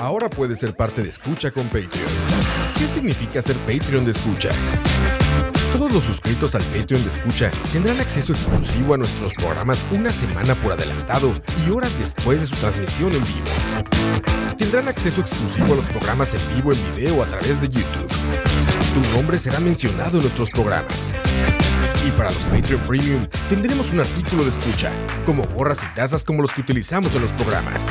Ahora puedes ser parte de Escucha con Patreon. ¿Qué significa ser Patreon de Escucha? Todos los suscritos al Patreon de Escucha tendrán acceso exclusivo a nuestros programas una semana por adelantado y horas después de su transmisión en vivo. Tendrán acceso exclusivo a los programas en vivo en video a través de YouTube. Tu nombre será mencionado en nuestros programas. Y para los Patreon Premium tendremos un artículo de escucha, como gorras y tazas como los que utilizamos en los programas.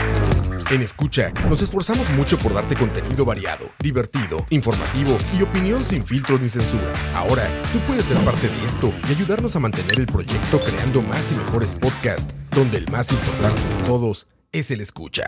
En Escucha, nos esforzamos mucho por darte contenido variado, divertido, informativo y opinión sin filtros ni censura. Ahora, tú puedes ser parte de esto y ayudarnos a mantener el proyecto creando más y mejores podcasts, donde el más importante de todos es el escucha.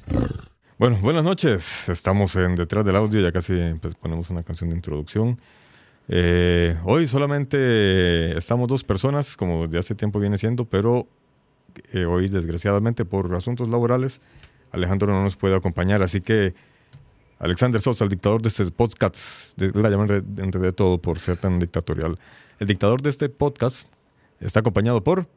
Bueno, buenas noches. Estamos en Detrás del Audio, ya casi pues, ponemos una canción de introducción. Eh, hoy solamente estamos dos personas, como de hace tiempo viene siendo, pero eh, hoy desgraciadamente por asuntos laborales Alejandro no nos puede acompañar, así que Alexander Sosa, el dictador de este podcast, de, la llaman de todo por ser tan dictatorial. El dictador de este podcast está acompañado por...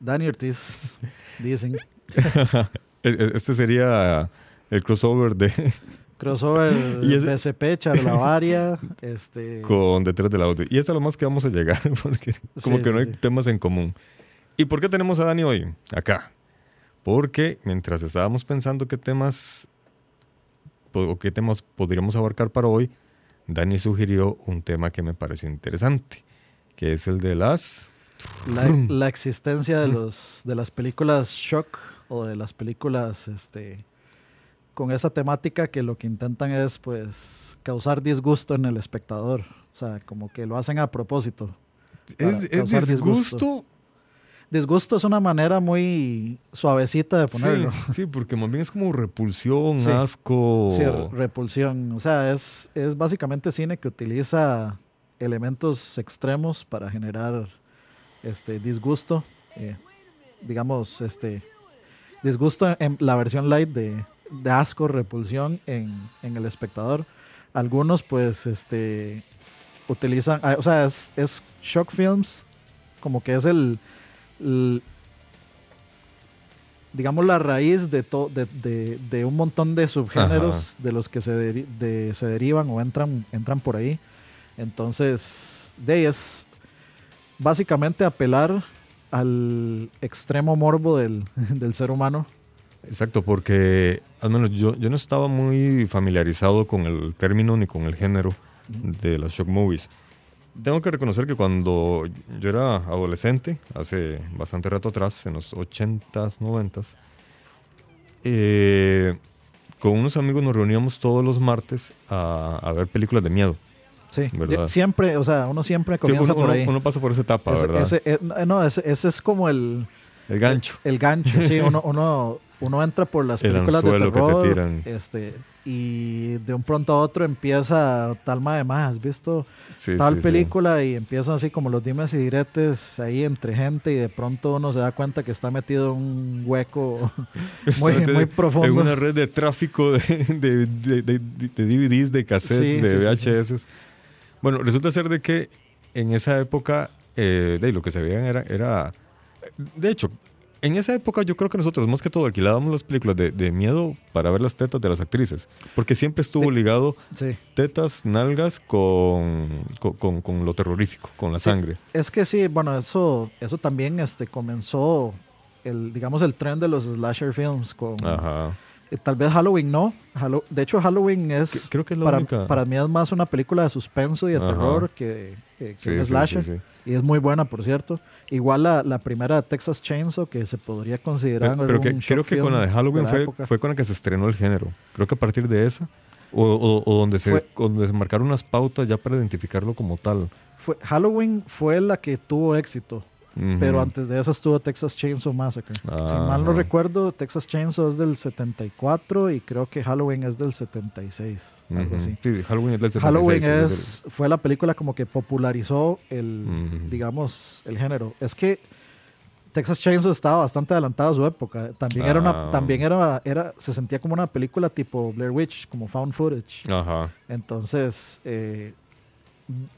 Dani Ortiz, dicen. este sería el crossover de... Crossover y BCP, Charlavaria, este... Con Detrás del Audio. Y es a lo más que vamos a llegar, porque como que no hay temas en común. ¿Y por qué tenemos a Dani hoy acá? Porque mientras estábamos pensando qué temas o qué temas podríamos abarcar para hoy, Dani sugirió un tema que me pareció interesante, que es el de las... La, la existencia de, los, de las películas shock o de las películas este, con esa temática que lo que intentan es pues causar disgusto en el espectador. O sea, como que lo hacen a propósito. ¿Es, disgusto? disgusto? es una manera muy suavecita de ponerlo. Sí, porque más bien es como repulsión, asco. Sí, repulsión. O sea, es, es básicamente cine que utiliza elementos extremos para generar este disgusto. Eh, digamos, este disgusto en la versión light de, de asco, repulsión en, el espectador. Algunos pues este utilizan, ah, o sea, es, shock films como que es el, digamos la raíz de, de, de, un montón de subgéneros de los que se, se derivan o entran, entran por ahí. Entonces, de es básicamente apelar al extremo morbo del, del ser humano Exacto, porque al menos yo, yo no estaba muy familiarizado con el término ni con el género de las shock movies. Tengo que reconocer que cuando yo era adolescente, hace bastante rato atrás, en los 80s, 90s, eh, con unos amigos nos reuníamos todos los martes a, ver películas de miedo. Sí, siempre, o sea, uno siempre comienza por ahí. Uno pasa por esa etapa, ¿verdad? Eh, no, ese, es como el... El gancho. El, gancho, sí. uno, uno uno entra por las películas de terror Este, y de un pronto a otro empieza talma de más, ¿has visto tal película? Y empiezan así como los dimes y diretes ahí entre gente y de pronto uno se da cuenta que está metido en un hueco muy, muy profundo. En una red de tráfico de, DVDs, de cassettes, de VHS. Bueno, resulta ser de que en esa época eh, de lo que se veían era, era de hecho, en esa época yo creo que nosotros más que todo alquilábamos las películas de, miedo para ver las tetas de las actrices, porque siempre estuvo ligado tetas, nalgas con, con, lo terrorífico, con la sangre. Es que sí, bueno, eso, eso también este, comenzó, el, digamos, el tren de los slasher films con, Eh, Tal vez Halloween no. Hallo- de hecho, Halloween es. Creo que es la para, única. para mí es más una película de suspenso y de Ajá. terror que, que- que Sí, un sí, slasher. sí, sí. Y es muy buena, por cierto. Igual la, la primera Texas Chainsaw, que se podría considerar. Pero, pero que, algún creo que con la de Halloween la fue, fue con la que se estrenó el género. Creo que a partir de esa, o, o- o donde, se, Fue- donde se marcaron unas pautas ya para identificarlo como tal. Fue, Halloween fue la que tuvo éxito. Pero antes de esa estuvo Texas Chainsaw Massacre. Si Ah, mal no recuerdo, Texas Chainsaw es del 74 y creo que Halloween es del 76. Algo así. Sí, Halloween es del 76, Halloween es, fue la película como que popularizó el, digamos, el género. Es que Texas Chainsaw estaba bastante adelantado a su época. También era una, Ah. también era, era, se sentía como una película tipo Blair Witch, como found footage. Entonces, eh,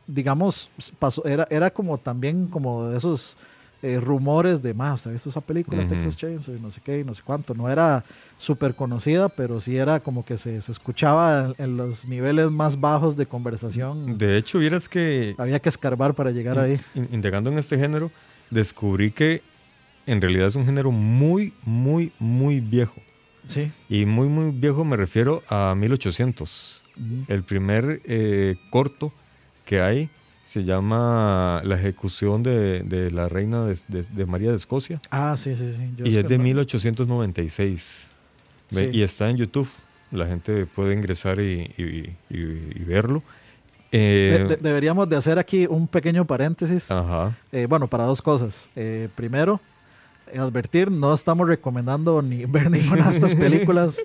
digamos, pasó, era, era como también como de esos eh, rumores de más, ¿usted ha visto esa película. Texas Chainsaw? Y no sé qué, y no sé cuánto. No era súper conocida, pero sí era como que se, se escuchaba en, en los niveles más bajos de conversación. De hecho, vieras que Había que escarbar para llegar ahí. in- indagando en este género, descubrí que en realidad es un género muy, muy, muy viejo. Sí. Y muy, muy viejo me refiero a 1800. Ujú. El primer eh, corto que hay se llama La ejecución de, de la reina de, de- de María de Escocia Ah, sí, sí, sí. Yo y es de no- 1896. Ve, Sí. Y está en YouTube. La gente puede ingresar y, y- y- y verlo. Eh, De- de- deberíamos de hacer aquí un pequeño paréntesis. ajá. Eh, bueno, para dos cosas. Eh, primero, advertir, no estamos recomendando ni ver ninguna de estas películas.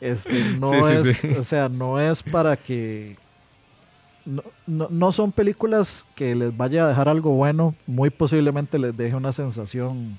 Este, no sí, es, sí. o sea, no es para que no, no, no son películas que les vaya a dejar algo bueno. Muy posiblemente les deje una sensación,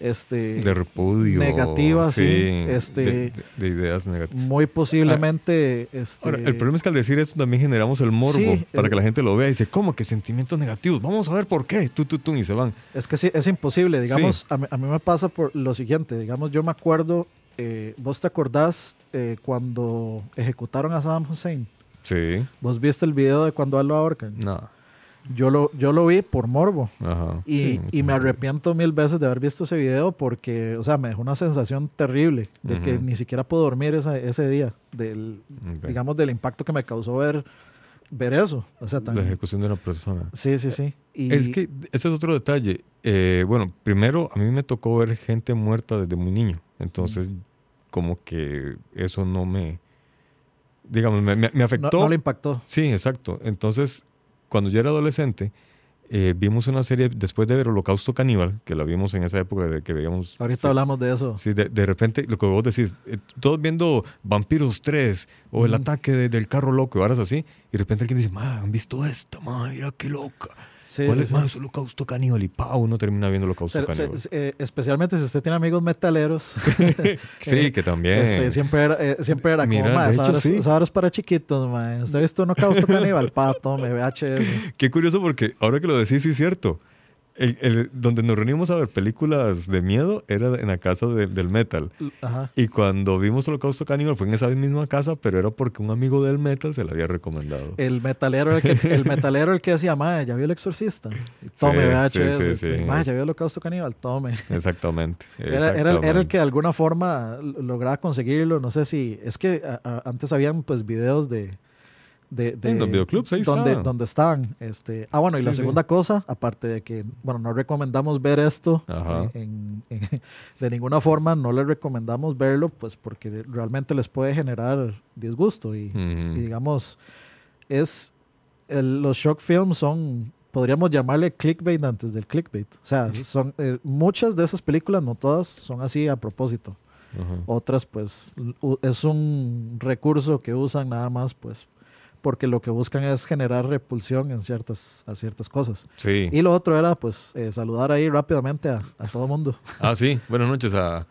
este, De repudio. negativa, sí, este- de, de- de ideas negativas. muy posiblemente, este, Ahora, el problema es que al decir esto también generamos el morbo Sí, para el- que la gente lo vea y dice, ¿cómo que sentimientos negativos? Vamos a ver por qué. Tú, tú, tú, y se van. Es que sí, es imposible. Digamos, a, mí, a mí me pasa por lo siguiente. Digamos, yo me acuerdo, eh, vos te acordás eh, cuando ejecutaron a Saddam Hussein. Sí. Vos viste el video de cuando a él lo ahorcan. No. Yo lo, yo lo vi por morbo. Ajá. Y, Sí, y me arrepiento mil veces de haber visto ese video porque, o sea, me dejó una sensación terrible de que ni siquiera puedo dormir esa- ese día. Del. Digamos, del impacto que me causó ver, ver eso. O sea, tan- La ejecución de una persona. sí, sí, sí. Y, Es que ese es otro detalle. Eh, bueno, primero, a mí me tocó ver gente muerta desde muy niño. Entonces, como que eso no me. Digamos, me, me- me no, afectó. no le impactó. Sí, exacto. Entonces, cuando yo era adolescente, eh, vimos una serie después de ver Holocausto Caníbal, que la vimos en esa época de que veíamos. Ahorita hablamos de eso. Sí, de, de repente, lo que vos decís, eh, todos viendo Vampiros 3 o el ataque de- del carro loco y varas así, y de repente alguien dice, ma, ¿han visto esta? Ma, mira qué loca. Sí, ¿Cuál sí, es? sí. Ma, es Holocausto Caníbal y pa, uno termina viendo Holocausto se- Caníbal. se- eh, especialmente si usted tiene amigos metaleros. sí, que también. este, siempre era, eh, siempre era como, Mira, "Ma, de esa hecho, vara es- sí. esa vara es para chiquitos, ma. ¿Usted ha visto uno causto caníbal? Pa, tome, VHS. Qué curioso porque ahora que lo decís, sí es cierto. El- el- donde nos reunimos a ver películas de miedo era en la casa de- del metal. Ajá. Y cuando vimos Holocausto Caníbal fue en esa misma casa, pero era porque un amigo del metal se la había recomendado. El metalero el que, el metalero el que decía, ma, ¿ya vio el exorcista? Tome, Sí, VHS. sí, sí, ¿ya vio holocausto caníbal? Tome. Exactamente. Era, era el- era el exactamente. que de alguna forma lograba conseguirlo. No sé si. Es que a- a- antes habían pues videos de. De, de- En los videoclubs, ahí donde, estaban. donde estaban. Este, ah, bueno, y la Sí, sí. segunda cosa, aparte de que, bueno, no recomendamos ver esto Ajá. en- en- de ninguna forma, no les recomendamos verlo, pues porque realmente les puede generar disgusto. Y, Ujú. y digamos, es. el- los shock films son. Podríamos llamarle clickbait antes del clickbait. O sea, son eh, muchas de esas películas, no todas, son así a propósito. Ajá. Otras, pues, es un recurso que usan nada más, pues, porque lo que buscan es generar repulsión en ciertas, a ciertas cosas. Sí. Y lo otro era, pues, eh, saludar ahí rápidamente a, a todo mundo. Ah, sí. Buenas noches a,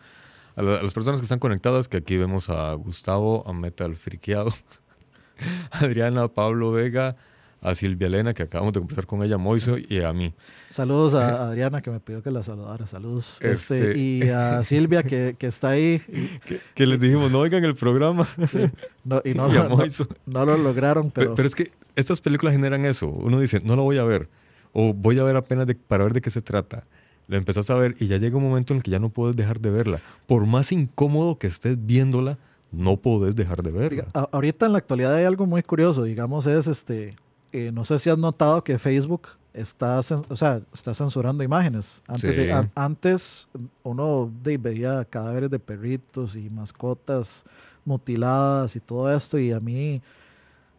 a la- a las personas que están conectadas, que aquí vemos a Gustavo, a Metal Friqueado, Adriana, Pablo Vega, a Silvia Elena, que acabamos de conversar con ella, Moiso, y a mí. Saludos a Adriana, que me pidió que la saludara. Saludos. Este, Este- y a Silvia, que, que está ahí. Que, que les dijimos, no oigan el programa. no, y no, y a no- Moiso. no lo lograron, Pe- pero, Pero, es que estas películas generan eso. Uno dice, no lo voy a ver. O voy a ver apenas de- para ver de qué se trata. la empezás a ver y ya llega un momento en el que ya no puedes dejar de verla. Por más incómodo que estés viéndola, no puedes dejar de verla. Ahorita en la actualidad hay algo muy curioso, digamos, es este, eh, no sé si has notado que Facebook está, o sea, está censurando imágenes. Antes, Sí. de- a- antes uno de- veía cadáveres de perritos y mascotas mutiladas y todo esto, y a mí,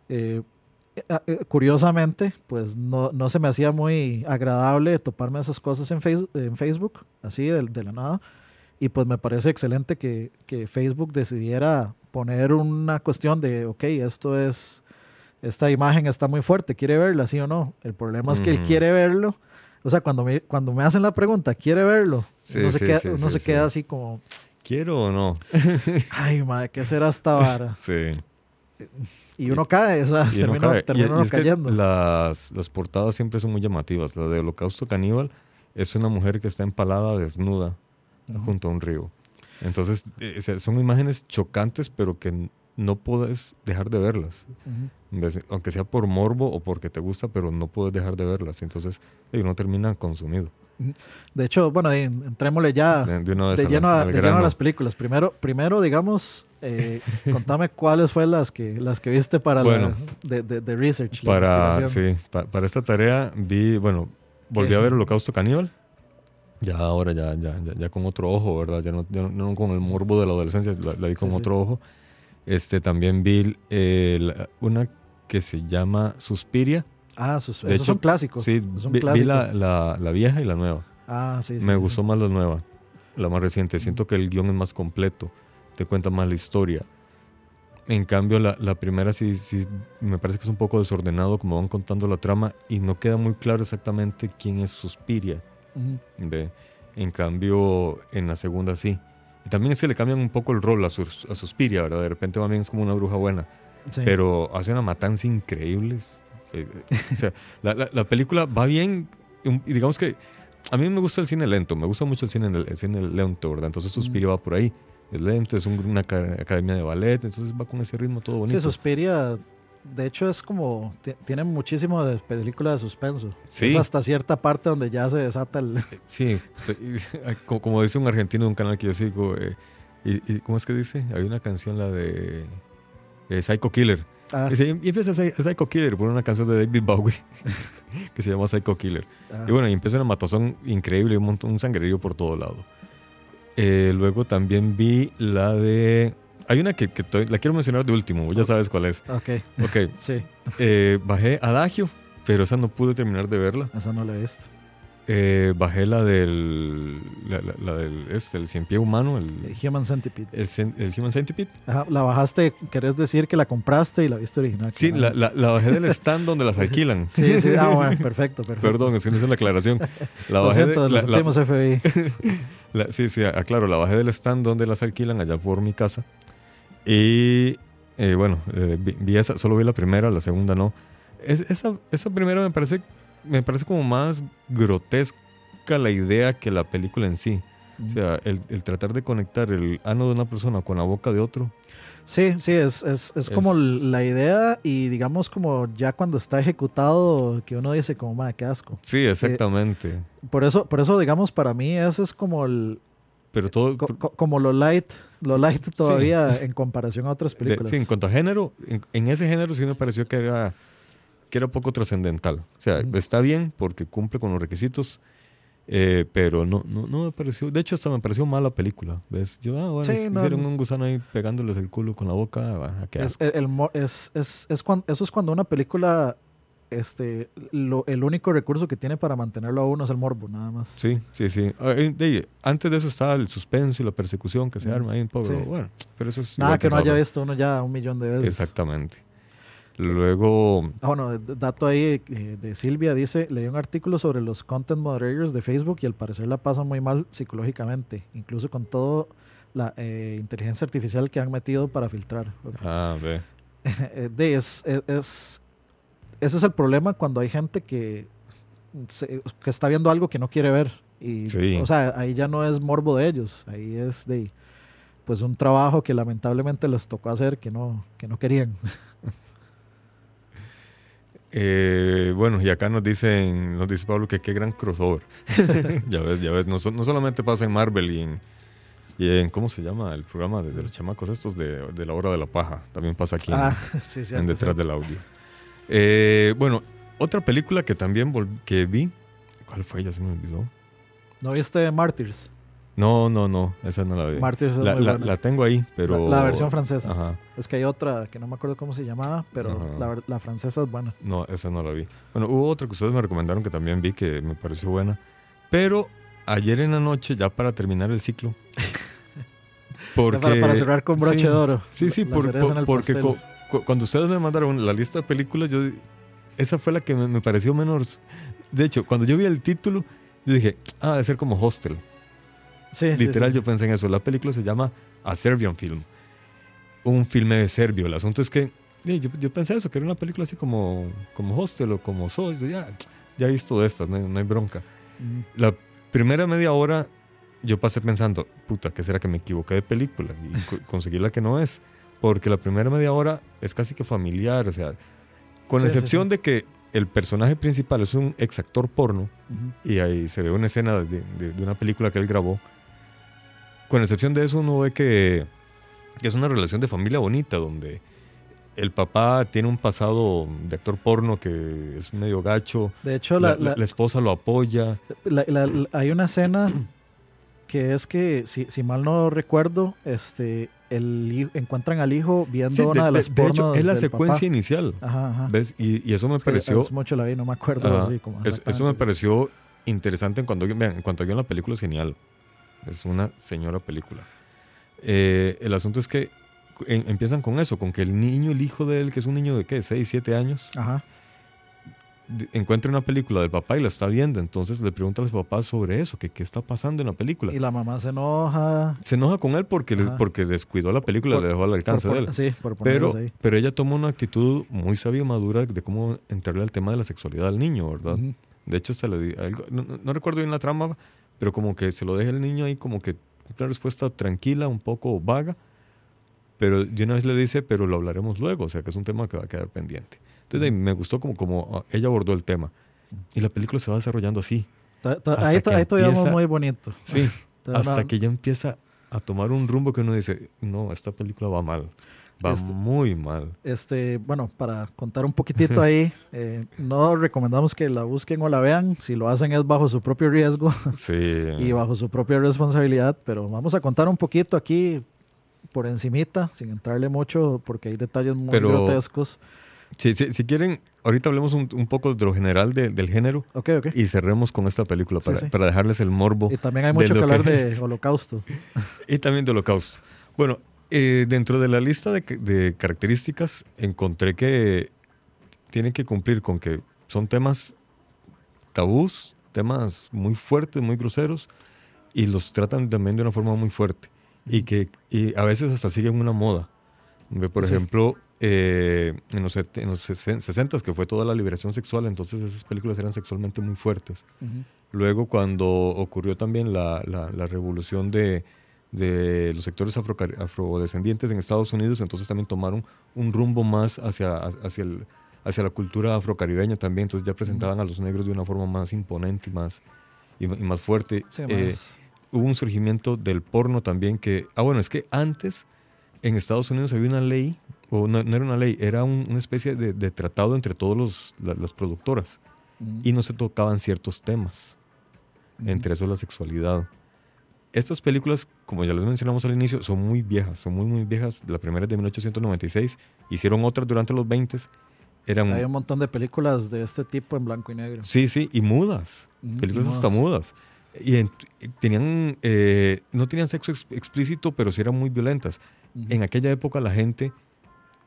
eh, eh, eh, curiosamente, pues no, no se me hacía muy agradable toparme esas cosas en, Face- en Facebook, así de, de la nada. Y pues me parece excelente que, que Facebook decidiera poner una cuestión de, ok, esto es, esta imagen está muy fuerte, ¿quiere verla, sí o no? El problema es que él quiere verlo. O sea, cuando me, cuando me hacen la pregunta, ¿quiere verlo? Sí, uno se, sí, queda, sí, uno se queda así como, ¿Quiero o no? ay, madre, ¿qué será esta vara? Sí. Y uno cae, o sea, Y uno termina, cae. Y- termina y uno es que cayendo. las, las portadas siempre son muy llamativas. La de Holocausto Caníbal es una mujer que está empalada desnuda Ujú. junto a un río. Entonces, eh, son imágenes chocantes, pero que no puedes dejar de verlas. Ujú. ¿Ves? Aunque sea por morbo o porque te gusta, pero no puedes dejar de verlas. Entonces, uno termina consumido. De hecho, bueno, entrémosle ya De, de una vez de la- lleno, a, de lleno a las películas. Primero, primero digamos, eh, contame cuáles fue las que las que viste para Bueno. la, de, de, de research. la Para, investigación. sí, pa- para esta tarea vi, bueno, volví ¿Qué? a ver Holocausto Caníbal. Ya ahora, ya, ya, ya, ya con otro ojo, ¿verdad? Ya no, ya no- no con el morbo de la adolescencia, la, la vi con Sí, sí. otro ojo. Este, también vi eh, la- una que se llama Suspiria. Ah, sus, De esos hecho, son clásicos. Sí, es un vi, vi clásico. la, la, la vieja y la nueva. Ah, sí, sí, Me sí, gustó sí. más la nueva, la más reciente. Siento que el guion es más completo, te cuenta más la historia. En cambio, la, la primera sí, sí me parece que es un poco desordenado como van contando la trama y no queda muy claro exactamente quién es Suspiria. ¿ve? En cambio, en la segunda sí. Y también es que le cambian un poco el rol a, Sus- a Suspiria, ¿verdad? De repente va bien es como una bruja buena, Sí. pero hace una matanza increíbles. Eh, eh, o sea, la, la- la película va bien y digamos que a mí me gusta el cine lento, me gusta mucho el cine, el cine lento, ¿verdad? Entonces Suspiria va por ahí. Es lento, es un- una aca- academia de ballet, entonces va con ese ritmo todo bonito. Sí, Suspiria, de hecho, es como. ti- Tiene muchísimo de película de suspenso. Sí. Es hasta cierta parte donde ya se desata el. Sí, te- y- como, dice un argentino de un canal que yo sigo, eh, y, y ¿cómo es que dice? Hay una canción, la de eh, Psycho Killer. Ah, Dice, y empieza Psy- Psycho Killer por una canción de David Bowie que se llama Psycho Killer. ah. Y bueno, y empieza una matazón increíble, un montón, un sangrerío por todo lado. Eh, luego también vi la de... Hay una que, que to- la quiero mencionar de último, ya sabes cuál es. Ok, Ok, sí, eh, bajé Adagio, pero esa no pude terminar de verla. esa no la he visto. Eh, bajé la del... La, la- la del... Este, el cien pie humano, el, Eh, Human Centipede. el, el Human Centipede. Ajá, la bajaste, querés decir que la compraste y la viste original. Sí, la, claro. la, bajé del stand donde las alquilan. Sí, sí, ah, bueno, perfecto, perfecto. Perdón, es que no hice la aclaración. La Lo bajé de- siento, los últimos FBI. Sí, sí, aclaro, la bajé del stand donde las alquilan allá por mi casa. Y eh, bueno, eh, vi, vi esa, solo vi la primera, la segunda no. Es- esa, esa primera me parece, me parece como más grotesca la idea que la película en sí. O sea, el, el tratar de conectar el ano de una persona con la boca de otro. Sí, sí, es, es, es como Es- la idea y digamos como ya cuando está ejecutado que uno dice como, madre, qué asco. Sí, exactamente. Por eso, por eso digamos, para mí eso es como el, Pero todo... co- co- como lo light, lo light todavía en comparación a otras de- películas. sí, en cuanto a género, en, en ese género sí me pareció que era, que era poco trascendental. O sea, Ujú. está bien porque cumple con los requisitos, eh, pero no, no, no me pareció. De hecho, hasta me pareció mala película. ¿Ves? Yo, ah, bueno, Sí, no, hicieron un gusano ahí pegándoles el culo con la boca. ah, qué Es, asco. el, el mo- es, es, es cuan- eso es cuando una película, este, lo- el único recurso que tiene para mantenerlo a uno es el morbo, nada más. Sí, sí, sí. Ah, antes de eso estaba el suspenso y la persecución que se arma ahí un poco. Sí. Bueno, pero eso es. Nada que no en haya visto uno ya un millón de veces. Exactamente. Luego, Ah, bueno, dato ahí eh, de Silvia dice, leí un artículo sobre los content moderators de Facebook y al parecer la pasan muy mal psicológicamente, incluso con todo la eh, inteligencia artificial que han metido para filtrar. ah, ve. Eh, de, es, es, es- ese es el problema cuando hay gente que, se- que está viendo algo que no quiere ver. Y, Sí. O sea, ahí ya no es morbo de ellos, ahí es de pues un trabajo que lamentablemente les tocó hacer que no, que no querían. Eh, bueno, y acá nos dicen, nos dice Pablo que qué gran crossover. ya ves, ya ves, no, no solamente pasa en Marvel y en, y en ¿cómo se llama? El programa de, de los chamacos estos de, de la hora de la paja. También pasa aquí en- Ah, sí, en, detrás cierto. del audio. Eh, bueno, otra película que también que vi, ¿cuál fue? Ya se me olvidó. ¿No viste Martyrs? No, no, no, esa no la vi. Martyrs es La, muy la- buena. la tengo ahí, pero... La- la versión francesa. Ajá. Es que hay otra que no me acuerdo cómo se llamaba, pero la, francesa es buena. No, esa no la vi. Bueno, hubo otra que ustedes me recomendaron que también vi que me pareció buena. Pero ayer en la noche, ya para terminar el ciclo. Porque, para, para cerrar con broche sí, de oro. Sí, sí, por- por- porque co- cuando ustedes me mandaron la lista de películas, yo esa fue la que me, me pareció menos. De hecho, cuando yo vi el título, yo dije, ah, debe ser como Hostel. Sí, sí, Literal, sí. yo pensé en eso. La película se llama A Serbian Film. Un filme serbio. El asunto es que yo, yo pensé eso, que era una película así como, como Hostel o como Soy. Ya, ya he visto de estas, no hay, no hay bronca. Mm. La primera media hora yo pasé pensando, puta, ¿qué será que me equivoqué de película? Y co- conseguí la que no es. Porque la primera media hora es casi que familiar, o sea, con Sí, excepción sí. de que el personaje principal es un ex actor porno, y ahí se ve una escena de, de- de una película que él grabó. Con excepción de eso, uno ve que, que es una relación de familia bonita, donde el papá tiene un pasado de actor porno que es medio gacho, De hecho, la, la, la- la- la esposa lo apoya. hay una escena que es que, si, si mal no recuerdo, este, el, encuentran al hijo viendo Sí, de, una de, de- las de hecho, es la secuencia papá. inicial, Ajá, ajá. ¿ves? Y, y eso me Es pareció... hace mucho la vi, no me acuerdo. Ajá. así como Es- eso me pareció interesante en cuanto, vean, en cuanto a guion, la película es genial. Es una señora película. Eh, el asunto es que en- empiezan con eso, con que el niño, el hijo de él, que es un niño de qué, 6, 7 años, Ajá. Encuentra una película del papá y la está viendo. Entonces le pregunta a los papás sobre eso, que qué está pasando en la película. Y la mamá se enoja. Se enoja con él porque, le- porque descuidó la película, Por- le dejó al alcance por de él. Sí, por Pero, ahí. pero ella toma una actitud muy sabia y madura de cómo entrarle al tema de la sexualidad al niño, ¿verdad? De hecho, se le di- algo- no, no- no recuerdo bien la trama, pero como que se lo deja el niño ahí, como que una respuesta tranquila, un poco vaga. Pero de una vez le dice, pero lo hablaremos luego, o sea que es un tema que va a quedar pendiente. Entonces me gustó como, como ah, ella abordó el tema. Y la película se va desarrollando así. Ahí, que to- ahí todavía empieza- muy bonito. Sí, hasta que ya empieza a tomar un rumbo que uno dice, no, esta película va mal. Va Este- muy mal. Este, bueno, para contar un poquitito ahí, eh, no recomendamos que la busquen o la vean. Si lo hacen es bajo su propio riesgo Sí. y bajo su propia responsabilidad. Pero vamos a contar un poquito aquí por encimita, sin entrarle mucho, porque hay detalles muy Pero- grotescos. Sí, sí, si quieren, ahorita hablemos un, un poco de lo general de- del género Ok, ok. y cerremos con esta película para, sí. para dejarles el morbo. Y también hay mucho que hablar de holocausto. Y también de Holocausto. Bueno, eh, dentro de la lista de, de características encontré que tienen que cumplir con que son temas tabús, temas muy fuertes, muy groseros, y los tratan también de una forma muy fuerte. Y que y a veces hasta siguen una moda. Por Sí. ejemplo, eh, en los, en los 60 que fue toda la liberación sexual, entonces esas películas eran sexualmente muy fuertes. Ujú. Luego, cuando ocurrió también la, la- la revolución de, de los sectores afroca- afrodescendientes en Estados Unidos, entonces también tomaron un rumbo más hacia, hacia, el- hacia la cultura afrocaribeña también. Entonces ya presentaban a los negros de una forma más imponente y más, y, y más fuerte. Sí, Eh, más- hubo un surgimiento del porno también que... Ah, bueno, es que antes en Estados Unidos había una ley, o no, no era una ley, era un- una especie de, de tratado entre todas las productoras ujú, y no se tocaban ciertos temas ujú. entre eso la sexualidad. Estas películas, como ya les mencionamos al inicio, son muy viejas, son muy, muy viejas. La primera es de 1896, hicieron otras durante los 20, eran... Hay un montón de películas de este tipo en blanco y negro. Sí, sí, y mudas, Ujú, películas y hasta mudas. Y en- tenían, eh, no tenían sexo ex- explícito, pero sí eran muy violentas. En aquella época la gente,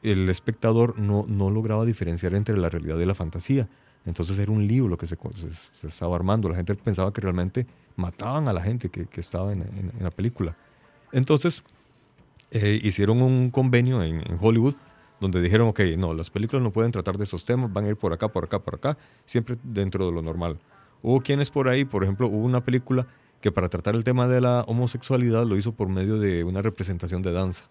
el espectador no, no lograba diferenciar entre la realidad y la fantasía. Entonces era un lío lo que se, estaba armando. La gente pensaba que realmente mataban a la gente que, que estaba en, en- en la película. Entonces eh, hicieron un convenio en, en Hollywood donde dijeron, ok, no, las películas no pueden tratar de esos temas, van a ir por acá, por acá, por acá, siempre dentro de lo normal. Hubo quienes por ahí, por ejemplo, hubo una película que para tratar el tema de la homosexualidad lo hizo por medio de una representación de danza.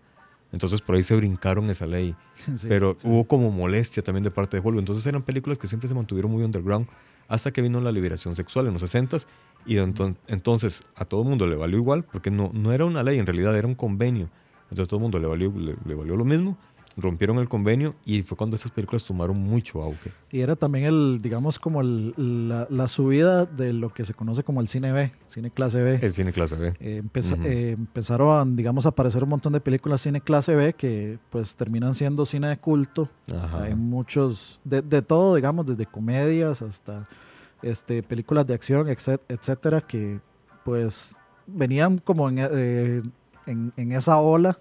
Entonces por ahí se brincaron esa ley. Sí, Pero sí. hubo como molestia también de parte de Hollywood. Entonces eran películas que siempre se mantuvieron muy underground hasta que vino la liberación sexual en los 60s. Y enton- entonces a todo el mundo le valió igual porque no, no era una ley, en realidad era un convenio. Entonces a todo el mundo le valió, le, le valió lo mismo. Rompieron el convenio y fue cuando esas películas tomaron mucho auge. Y era también el, digamos, como el- la, la subida de lo que se conoce como el cine B, cine clase B. El cine clase B. Eh, empeza- eh, empezaron, digamos, a aparecer un montón de películas cine clase B que pues terminan siendo cine de culto. Ajá. Hay muchos, de, de todo, digamos, desde comedias hasta este, películas de acción, etc- etcétera, que pues venían como en, eh, en, en esa ola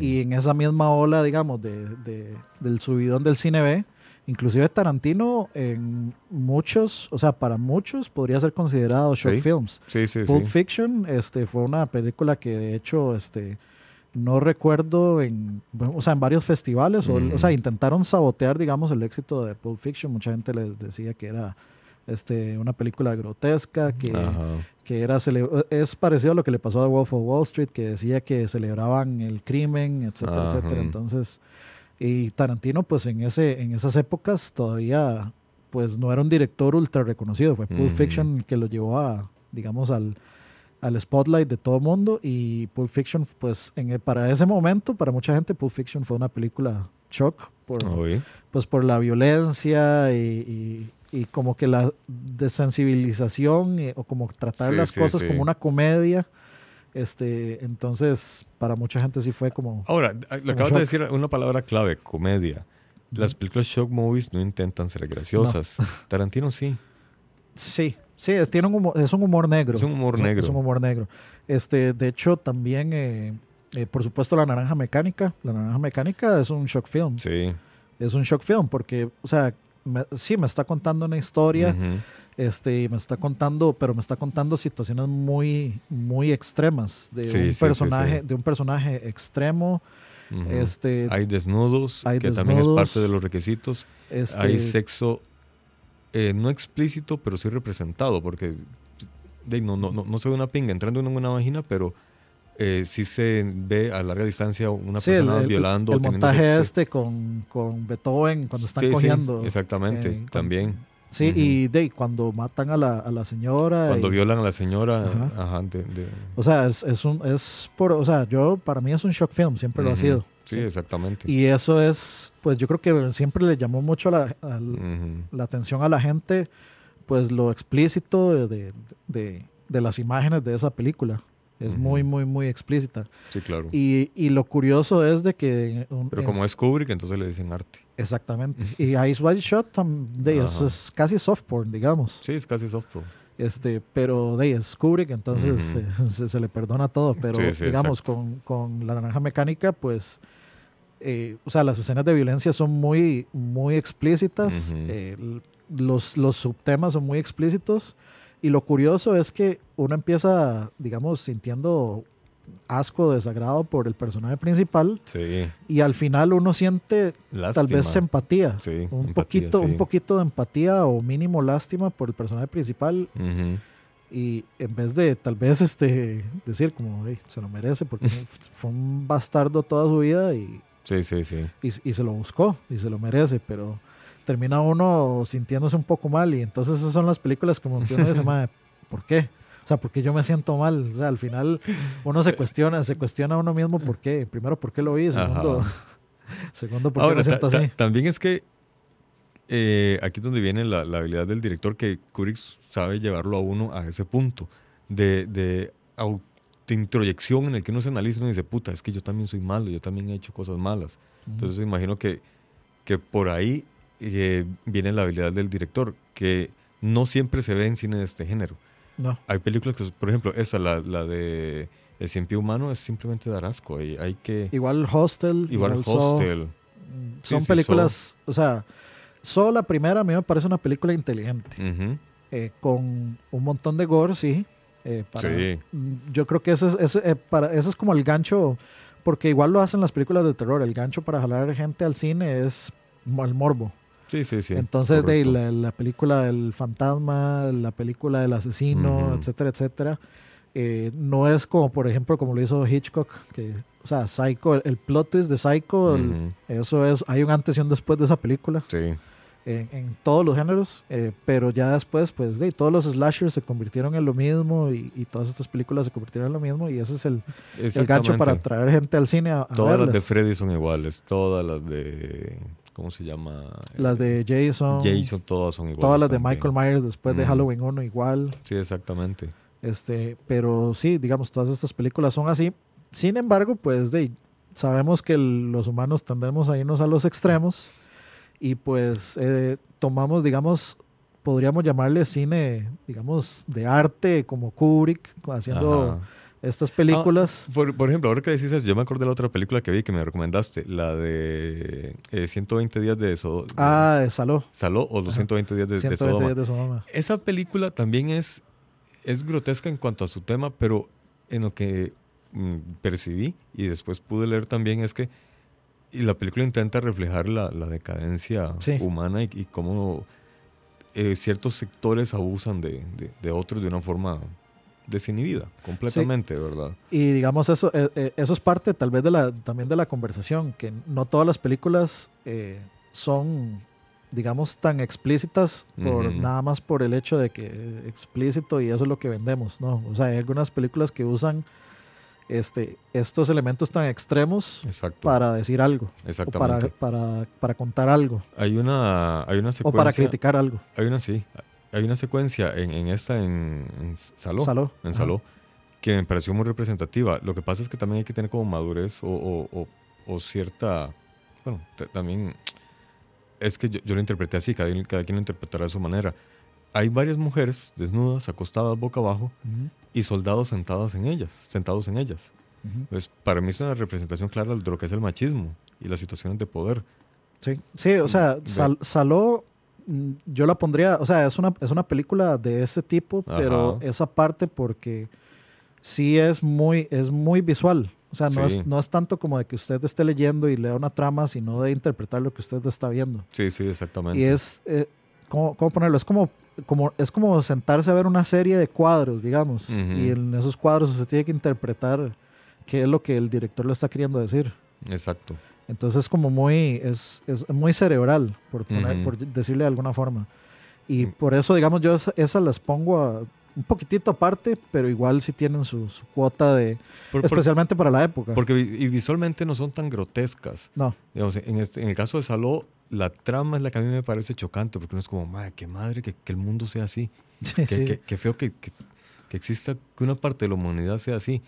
Y en esa misma ola, digamos, de, de- del subidón del cine B. Inclusive Tarantino en muchos, o sea, para muchos podría ser considerado short Sí. films. Sí, sí, Pulp. Fiction este, fue una película que de hecho este, no recuerdo en, o sea, en varios festivales, o, o sea, Mm. intentaron sabotear, digamos, el éxito de Pulp Fiction. Mucha gente les decía que era este, una película grotesca, que, Ajá. Que era es parecido a lo que le pasó a Wolf of Wall Street, que decía que celebraban el crimen, etcétera, Ajá. etcétera. Entonces, y Tarantino, pues en ese, en esas épocas todavía, pues no era un director ultra reconocido. Fue Pulp. Fiction que lo llevó a, digamos, al, al spotlight de todo el mundo. Y Pulp Fiction, pues en el- para ese momento, para mucha gente, Pulp Fiction fue una película shock por, pues por la violencia y, y- y como que la desensibilización eh, o como tratar Sí, las sí, cosas sí. como una comedia. Este, entonces, para mucha gente sí fue como... Ahora, le Como acabas de decir una palabra clave, comedia. Las películas shock movies no intentan ser graciosas. Tarantino sí. Sí, sí, es, tiene un humor, es un humor negro. Es un humor Es negro. un humor negro. Este, de hecho, también, eh, eh, por supuesto, La Naranja Mecánica. La Naranja Mecánica es un shock film. Sí. Es un shock film porque, o sea, me- sí, me está contando una historia. Este, me está contando, pero me está contando situaciones muy, muy extremas de Sí, un sí, personaje, sí. de un personaje extremo. Este, Hay desnudos, hay que también es desnudos. parte de los requisitos. este, Hay sexo eh, no explícito, pero sí representado, porque de, no, no, no, no se ve una pinga entrando en una vagina, pero eh, sí se ve a larga distancia una sí, el, persona el- violando. el teniendo montaje sexo. este con, con Beethoven cuando están Sí, exactamente, eh, con- también. Sí, y de, cuando matan a la, a la señora. Cuando y- violan a la señora, Ajá. ajá, de- de- O sea, es, es un, es por, o sea, yo, para mí es un shock film, siempre lo ha sido. Sí, exactamente. Y eso es, pues yo creo que siempre le llamó mucho la, la atención a la gente, pues lo explícito de, de- de las imágenes de esa película. Es muy, muy, muy explícita. Sí, claro. Y, y lo curioso es de que... un- Pero como es Kubrick, entonces le dicen arte. Exactamente. Y Ice White Shot tam- de, es, casi soft porn, digamos. Sí, es casi soft porn. Este, pero de es Kubrick, entonces Ujú. se, se- se le perdona todo. Pero Sí, sí, digamos, con, con la naranja mecánica, pues, eh, o sea, las escenas de violencia son muy, muy explícitas. Eh, los, los subtemas son muy explícitos. Y lo curioso es que uno empieza, digamos, sintiendo asco, desagrado por el personaje principal. Sí. Y al final uno siente Lástima. tal vez empatía. Sí, un empatía, poquito, sí. un poquito de empatía o mínimo lástima por el personaje principal Ujú. y en vez de tal vez este decir como "Ey, se lo merece porque fue un bastardo toda su vida y, Sí, sí, sí. y, y se lo buscó y se lo merece, pero termina uno sintiéndose un poco mal y entonces esas son las películas como que uno dice, "Mae, ¿por qué? O sea, ¿por qué yo me siento mal? O sea, al final uno se cuestiona, se cuestiona a uno mismo por qué. Primero, ¿por qué lo vi? Segundo, segundo ¿por qué Ahora, me siento así? también es que eh, aquí es donde viene la, la habilidad del director, que Kubrick sabe llevarlo a uno a ese punto de, de autointroyección en el que uno se analiza y uno dice, puta, es que yo también soy malo, yo también he hecho cosas malas. Entonces imagino que, que por ahí eh, viene la habilidad del director, que no siempre se ve en cine de este género. No. Hay películas que, por ejemplo, esa, la, la de El Cien Pie Humano, es simplemente dar asco. Hay, hay que... Igual Hostel, Igual Hostel. mm, Sí, son sí, películas, o sea, solo la primera a mí me parece una película inteligente, eh, con un montón de gore, sí. eh, para- Sí. mm, Yo creo que ese, es- ese, eh, para, ese es como el gancho, porque igual lo hacen las películas de terror, el gancho para jalar gente al cine es el morbo. Sí, sí, sí. Entonces, de la, la película del fantasma, la película del asesino, etcétera, etcétera. eh, no es como, por ejemplo, como lo hizo Hitchcock, que, o sea, Psycho, el, el plot twist de Psycho, el- eso es, hay un antes y un después de esa película, Sí. en, en todos los géneros, eh, pero ya después, pues, de, todos los slashers se convirtieron en lo mismo y, y todas estas películas se convirtieron en lo mismo y ese es el, el gancho para traer gente al cine a, a Todas las de. Freddy son iguales. Todas las de. ¿Cómo se llama? Las de Jason, Jason, todas son iguales. todas las de. Michael Myers después de. Halloween 1 igual. Sí, exactamente. Este, pero sí, digamos, todas estas películas son así. Sin embargo, pues de, sabemos que el- los humanos tendemos a irnos a los extremos y pues eh, tomamos, digamos, podríamos llamarle cine, digamos, de arte como Kubrick, haciendo Ajá. Estas películas. Por, por ejemplo, ahora que decís eso, yo me acordé de la otra película que vi que me recomendaste, la de eh, 120 días de eso. Ah, de Saló, Saló o los Ajá. 120 días de, de 120 Sodoma. días de Sodoma. Esa película también es, es grotesca en cuanto a su tema, pero en lo que mm, percibí y después pude leer también es que y la película intenta reflejar la, la decadencia Sí. humana y, y cómo eh, ciertos sectores abusan de, de- de otros de una forma desinhibida, completamente, ¿verdad? Y digamos eso, eh, eh, eso es parte tal vez de la, también de la conversación, que no todas las películas eh, son, digamos, tan explícitas por nada más por el hecho de que explícito y eso es lo que vendemos, ¿no? O sea, hay algunas películas que usan este, estos elementos tan extremos Exacto. para decir algo, o para, exactamente. para, para contar algo, Hay una, hay una o secuencia. para criticar algo. Hay una, sí. Hay una secuencia en, en esta, en, en Saló. Saló. en. Saló, que me pareció muy representativa. Lo que pasa es que también hay que tener como madurez o, o- o- o cierta, bueno, también es que yo, yo lo interpreté así, cada, quien- cada quien lo interpretará de su manera. Hay varias mujeres desnudas, acostadas boca abajo, Ujú, y soldados sentados en ellas, sentados en ellas. ujú. Pues para mí es una representación clara de lo que es el machismo y las situaciones de poder. Sí, sí, o sea, Sal- Saló, yo la pondría, o sea, es una, es una película de ese tipo, pero esa parte porque sí es muy, es muy visual. O sea, no, Sí. es, no es tanto como de que usted esté leyendo y lea una trama, sino de interpretar lo que usted está viendo. Sí, sí, exactamente. Y es, eh, ¿cómo, cómo ponerlo? Es como, como, es como sentarse a ver una serie de cuadros, digamos. Y en esos cuadros usted tiene que interpretar qué es lo que el director le está queriendo decir. Exacto. Entonces es como muy, es, es muy cerebral, por, poner, Ujú. por decirle de alguna forma. Y Mm. por eso, digamos, yo esa- esas las pongo a- un poquitito aparte, pero igual sí tienen su, su cuota de... Por- por- especialmente para la época. porque y visualmente no son tan grotescas. no, Digamos, en, este- en el caso de Saló, la trama es la que a mí me parece chocante, porque uno es como, madre, qué madre que, que el mundo sea así. sí, Qué, sí, feo que, que- que exista, que una parte de la humanidad sea así.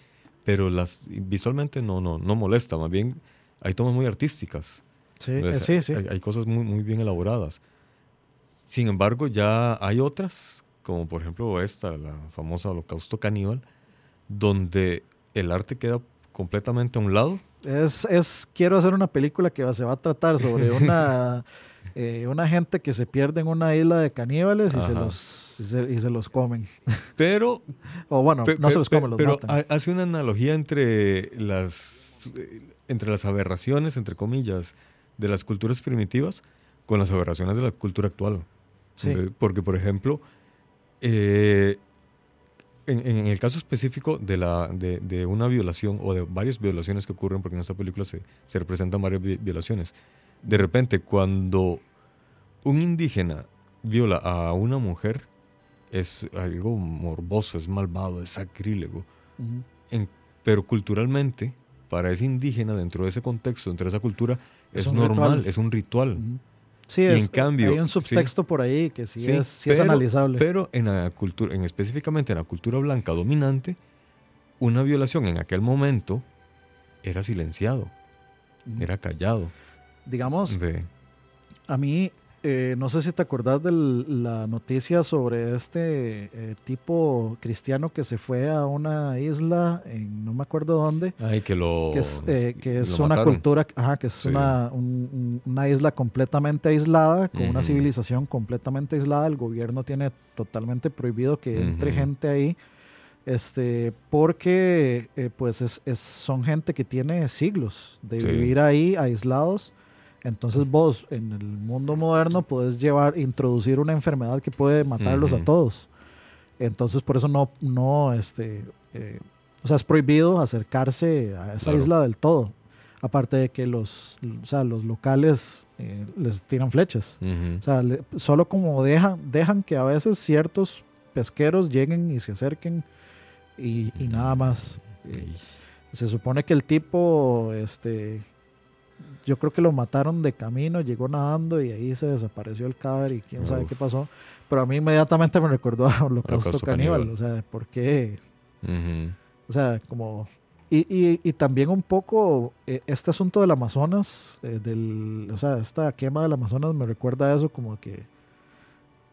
Pero las visualmente no, no, no molesta, más bien hay tomas muy artísticas. sí, ¿ves? eh, sí, sí. Hay, hay cosas muy, muy bien elaboradas. Sin embargo, ya hay otras, como por ejemplo esta, la famosa Holocausto Caníbal, donde el arte queda completamente a un lado. Es, es, quiero hacer una película que se va a tratar sobre una, eh, una gente que se pierde en una isla de caníbales y se, los, y, se, y se los comen. Pero O bueno, Pe- no se pe- los pe- comen, los pero matan. ha- hace una analogía entre las eh, entre las aberraciones entre comillas de las culturas primitivas con las aberraciones de la cultura actual Sí. Eh, porque por ejemplo eh, en, en el caso específico de, la, de, de una violación o de varias violaciones que ocurren, porque en esta película se, se representan varias vi- violaciones, de repente cuando un indígena viola a una mujer, es algo morboso, es malvado, es sacrílego. En- pero culturalmente, para ese indígena, dentro de ese contexto, dentro de esa cultura, Es normal, ritual. es un ritual. Sí, Y es, en cambio, hay un subtexto por ahí que sí, Sí, es, sí es pero- analizable. Pero en la cultura, en específicamente en la cultura blanca dominante, una violación en aquel momento era silenciado, era callado. Digamos, Ve. a mí, eh, no sé si te acordás de la noticia sobre este eh, tipo cristiano que se fue a una isla, en no me acuerdo dónde, Ay, que lo. que es, eh, que es una mataron. cultura, ajá, que es Sí. una, un- un- una isla completamente aislada, con una civilización completamente aislada. El gobierno tiene totalmente prohibido que entre gente ahí, este, porque pues es, es- son gente que tiene siglos de Sí. vivir ahí aislados. Entonces vos en el mundo moderno puedes llevar, introducir una enfermedad que puede matarlos a todos. Entonces, por eso no, no, este, eh, o sea, es prohibido acercarse a esa Claro. isla del todo. Aparte de que los, o sea, los locales eh, les tiran flechas. O sea, le- solo como dejan, dejan que a veces ciertos pesqueros lleguen y se acerquen y, y nada más. Eh, se supone que el tipo, este, yo creo que lo mataron de camino, llegó nadando y ahí se desapareció el cadáver y quién sabe qué pasó. Pero a mí inmediatamente me recordó a Holocausto, Holocausto Caníbal. Caníbal. O sea, ¿por qué? O sea, como... Y, y, y también un poco eh, este asunto del Amazonas, eh, del, o sea, esta quema del Amazonas me recuerda a eso como que,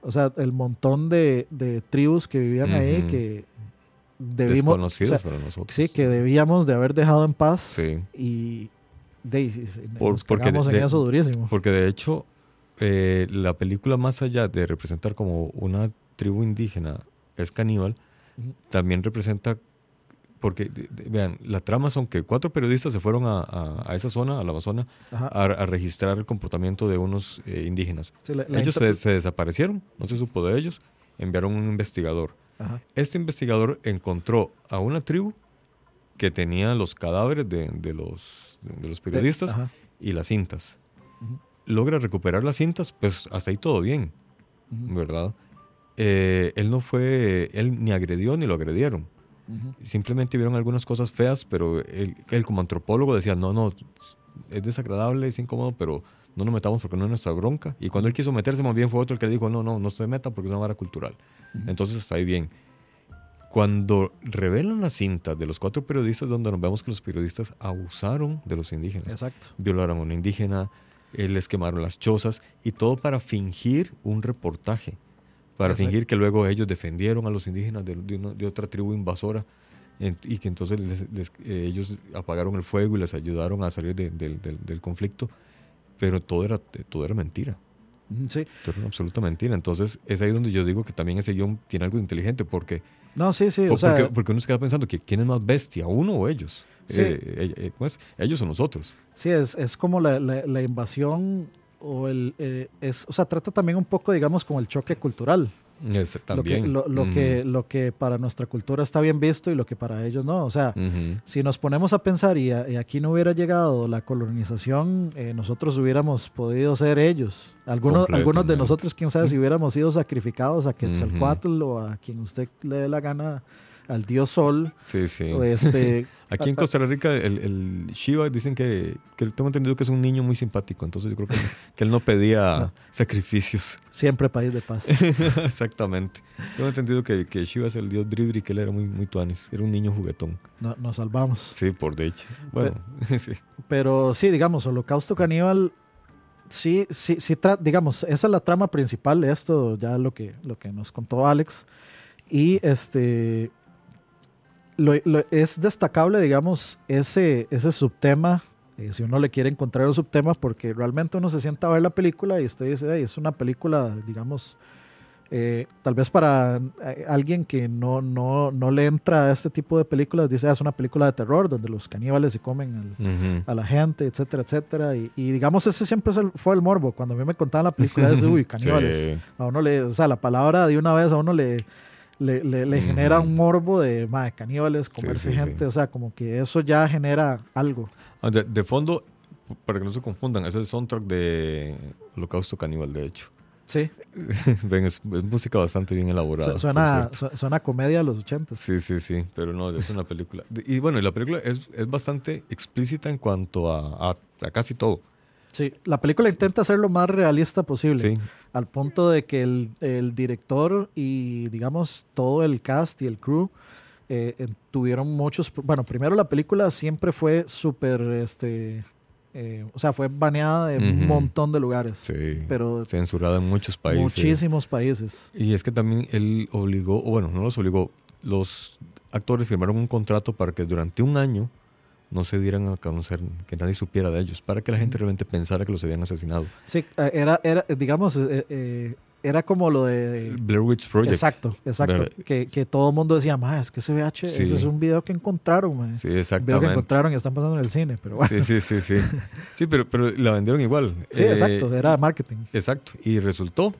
o sea, el montón de, de tribus que vivían ahí Ujú. que debimos, o sea, Desconocidas para nosotros. sí, que debíamos de haber dejado en paz Sí. y de, Por- porque de- en de- eso durísimo. Porque de hecho, eh, la película, más allá de representar como una tribu indígena es caníbal, también representa. Porque, vean, la trama son que cuatro periodistas se fueron a, a- a esa zona, al Amazonas, Ajá. a, a registrar el comportamiento de unos eh, indígenas. Sí, la- la Ellos se, se desaparecieron, no se supo de ellos, enviaron un investigador. Ajá. Este investigador encontró a una tribu que tenía los cadáveres de, de los, de los periodistas y las cintas. Logra recuperar las cintas, pues hasta ahí todo bien. ¿verdad? Eh, él no fue, él ni agredió ni lo agredieron. Simplemente vieron algunas cosas feas, pero él, él como antropólogo decía, no, no, es desagradable, es incómodo, pero no nos metamos porque no es nuestra bronca. Y cuando él quiso meterse, más bien fue otro el que le dijo, no, no, no se meta porque es una vara cultural. Entonces está ahí bien. Cuando revelan las cintas de los cuatro periodistas, donde nos vemos que los periodistas abusaron de los indígenas Exacto. violaron a una indígena, eh, les quemaron las chozas y todo para fingir un reportaje, para Exacto. fingir que luego ellos defendieron a los indígenas de, de una- de otra tribu invasora en- y que entonces les- les- eh, ellos apagaron el fuego y les ayudaron a salir de- del- conflicto, pero todo era, todo era mentira. Sí. Todo era una absoluta mentira. Entonces es ahí donde yo digo que también ese guion tiene algo de inteligente porque, No, sí, sí. O sea, porque, porque uno se queda pensando que quién es más bestia, uno o ellos. Sí. Eh, eh, eh, ¿cómo es? Ellos o nosotros. Sí, es, es como la, la- la invasión o el... eh, es, o sea, trata también un poco, digamos, como el choque cultural. Ese Lo que, lo, que, lo que para nuestra cultura está bien visto y lo que para ellos no. O sea, si nos ponemos a pensar y, a- y aquí no hubiera llegado la colonización, eh, nosotros hubiéramos podido ser ellos. Algunos, algunos de nosotros, quién sabe, si hubiéramos sido sacrificados a Quetzalcoatl o a quien usted le dé la gana, al dios Sol. Sí, sí. Este, Aquí en Costa Rica, el, el Shiva dicen que, que tengo entendido que es un niño muy simpático, entonces yo creo que, que él no pedía No. sacrificios. siempre país de paz. Exactamente. Tengo entendido que, que Shiva es el dios Bribri, que él era muy, muy tuanis, era un niño juguetón. No- nos salvamos. Sí, por de hecho. Bueno, sí. Pero sí, digamos, Holocausto Caníbal, sí, sí, sí, digamos, esa es la trama principal de esto, ya lo que, lo que nos contó Alex. Y este, lo- lo- es destacable, digamos, ese, ese subtema, eh, si uno le quiere encontrar los subtemas, porque realmente uno se sienta a ver la película y usted dice, "Ey, es una película, digamos, eh, tal vez para eh, alguien que no, no, no le entra a este tipo de películas, dice, "Ah, es una película de terror donde los caníbales se comen al, a la gente, etcétera, etcétera. Y, y digamos, ese siempre fue el morbo. Cuando a mí me contaban la película, es uy, caníbales. Sí. A uno le, o sea, la palabra de una vez a uno le, le, le- le genera un morbo de madre, caníbales, comerse sí, sí. gente. O sea, como que eso ya genera algo. Ah, De, de fondo, para que no se confundan, es el soundtrack de Holocausto Caníbal, de hecho. Sí, Ven, es, es música bastante bien elaborada. suena, suena comedia de los ochentas. Sí, sí, sí, pero no, es una película. De- Y bueno, la película es, es bastante explícita en cuanto a, a- a casi todo. Sí, la película intenta ser lo más realista posible. Sí, al punto de que el, el director y digamos todo el cast y el crew eh, eh, tuvieron muchos bueno primero la película siempre fue súper este eh, o sea fue baneada de un montón de lugares sí. pero Censurada en muchos países. muchísimos países Y es que también él obligó, o bueno, no los obligó, los actores firmaron un contrato para que durante un año no se dieran a conocer, que nadie supiera de ellos, para que la gente realmente pensara que los habían asesinado. sí eh, era era digamos eh, eh, era como lo de El Blair Witch Project. exacto exacto que, que todo el mundo decía más es que ese VH Sí. ese es un video que encontraron mae". Sí, Un video que exactamente. encontraron y están pasando en el cine pero bueno Sí, sí, sí, sí. Sí, pero, pero la vendieron igual. sí Eh, exacto era marketing Exacto. Y resultó,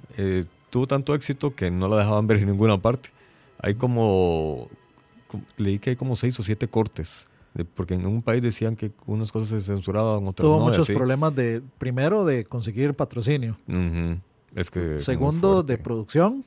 tuvo tanto éxito que no la dejaban ver en ninguna parte. Hay como, como- leí que hay como seis o siete cortes, de- porque en un país decían que unas cosas se censuraban, otras Tuvo no. y muchos así. problemas de, primero, de conseguir patrocinio. Es que Segundo, de producción.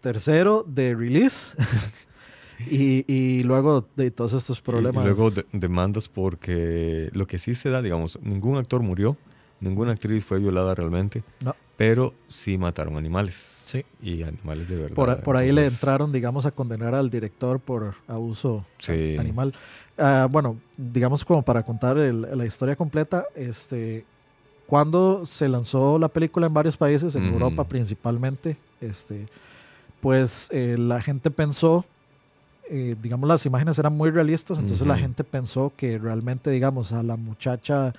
Tercero, de release. y, y luego de todos estos problemas. Y luego de- demandas porque lo que sí se da, digamos, ningún actor murió, ninguna actriz fue violada realmente, No. pero sí mataron animales. Sí. Y animales de verdad. Por, por ahí le entraron, digamos, a condenar al director por abuso Sí. animal. Ah, bueno, digamos como para contar el- la historia completa, este, cuando se lanzó la película en varios países, en. Europa principalmente, este, pues eh, la gente pensó, eh, digamos, las imágenes eran muy realistas, entonces la gente pensó que realmente, digamos, a la muchacha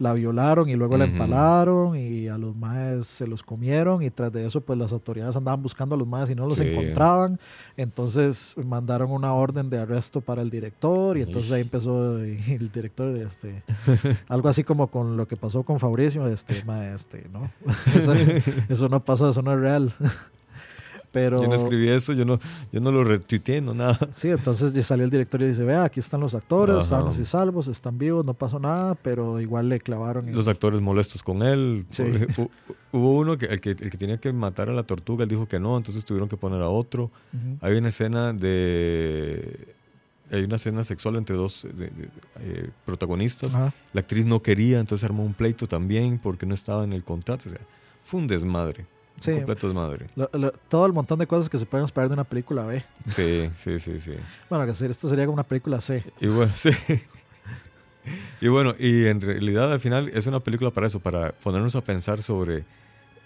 la violaron y luego la Ujú. empalaron y a los maes se los comieron y tras de eso pues las autoridades andaban buscando a los maes y no los Sí. encontraban entonces mandaron una orden de arresto para el director y entonces ahí empezó el director este algo así como con lo que pasó con Fabricio este mae, este no eso, eso no pasó eso no es real pero Yo no escribí eso, yo no, yo no lo retuiteé, no nada. Sí, entonces ya salió el director y dice, vea, aquí están los actores, Ajá. sanos y salvos, están vivos, no pasó nada, pero igual le clavaron. el- Los actores molestos con él. Sí. Hubo uno que el, que el que tenía que matar a la tortuga, él dijo que no, entonces tuvieron que poner a otro. Hay una escena de... Hay una escena sexual entre dos de- de- eh, protagonistas. Ajá. La actriz no quería, entonces armó un pleito también porque no estaba en el contrato. O sea, fue un desmadre. Sí. Completo desmadre. Lo- lo- todo el montón de cosas que se pueden esperar de una película B. Sí, sí, sí, sí. Bueno, que esto sería como una película C. Y bueno, sí. Y bueno, y en realidad al final es una película para eso, para ponernos a pensar sobre,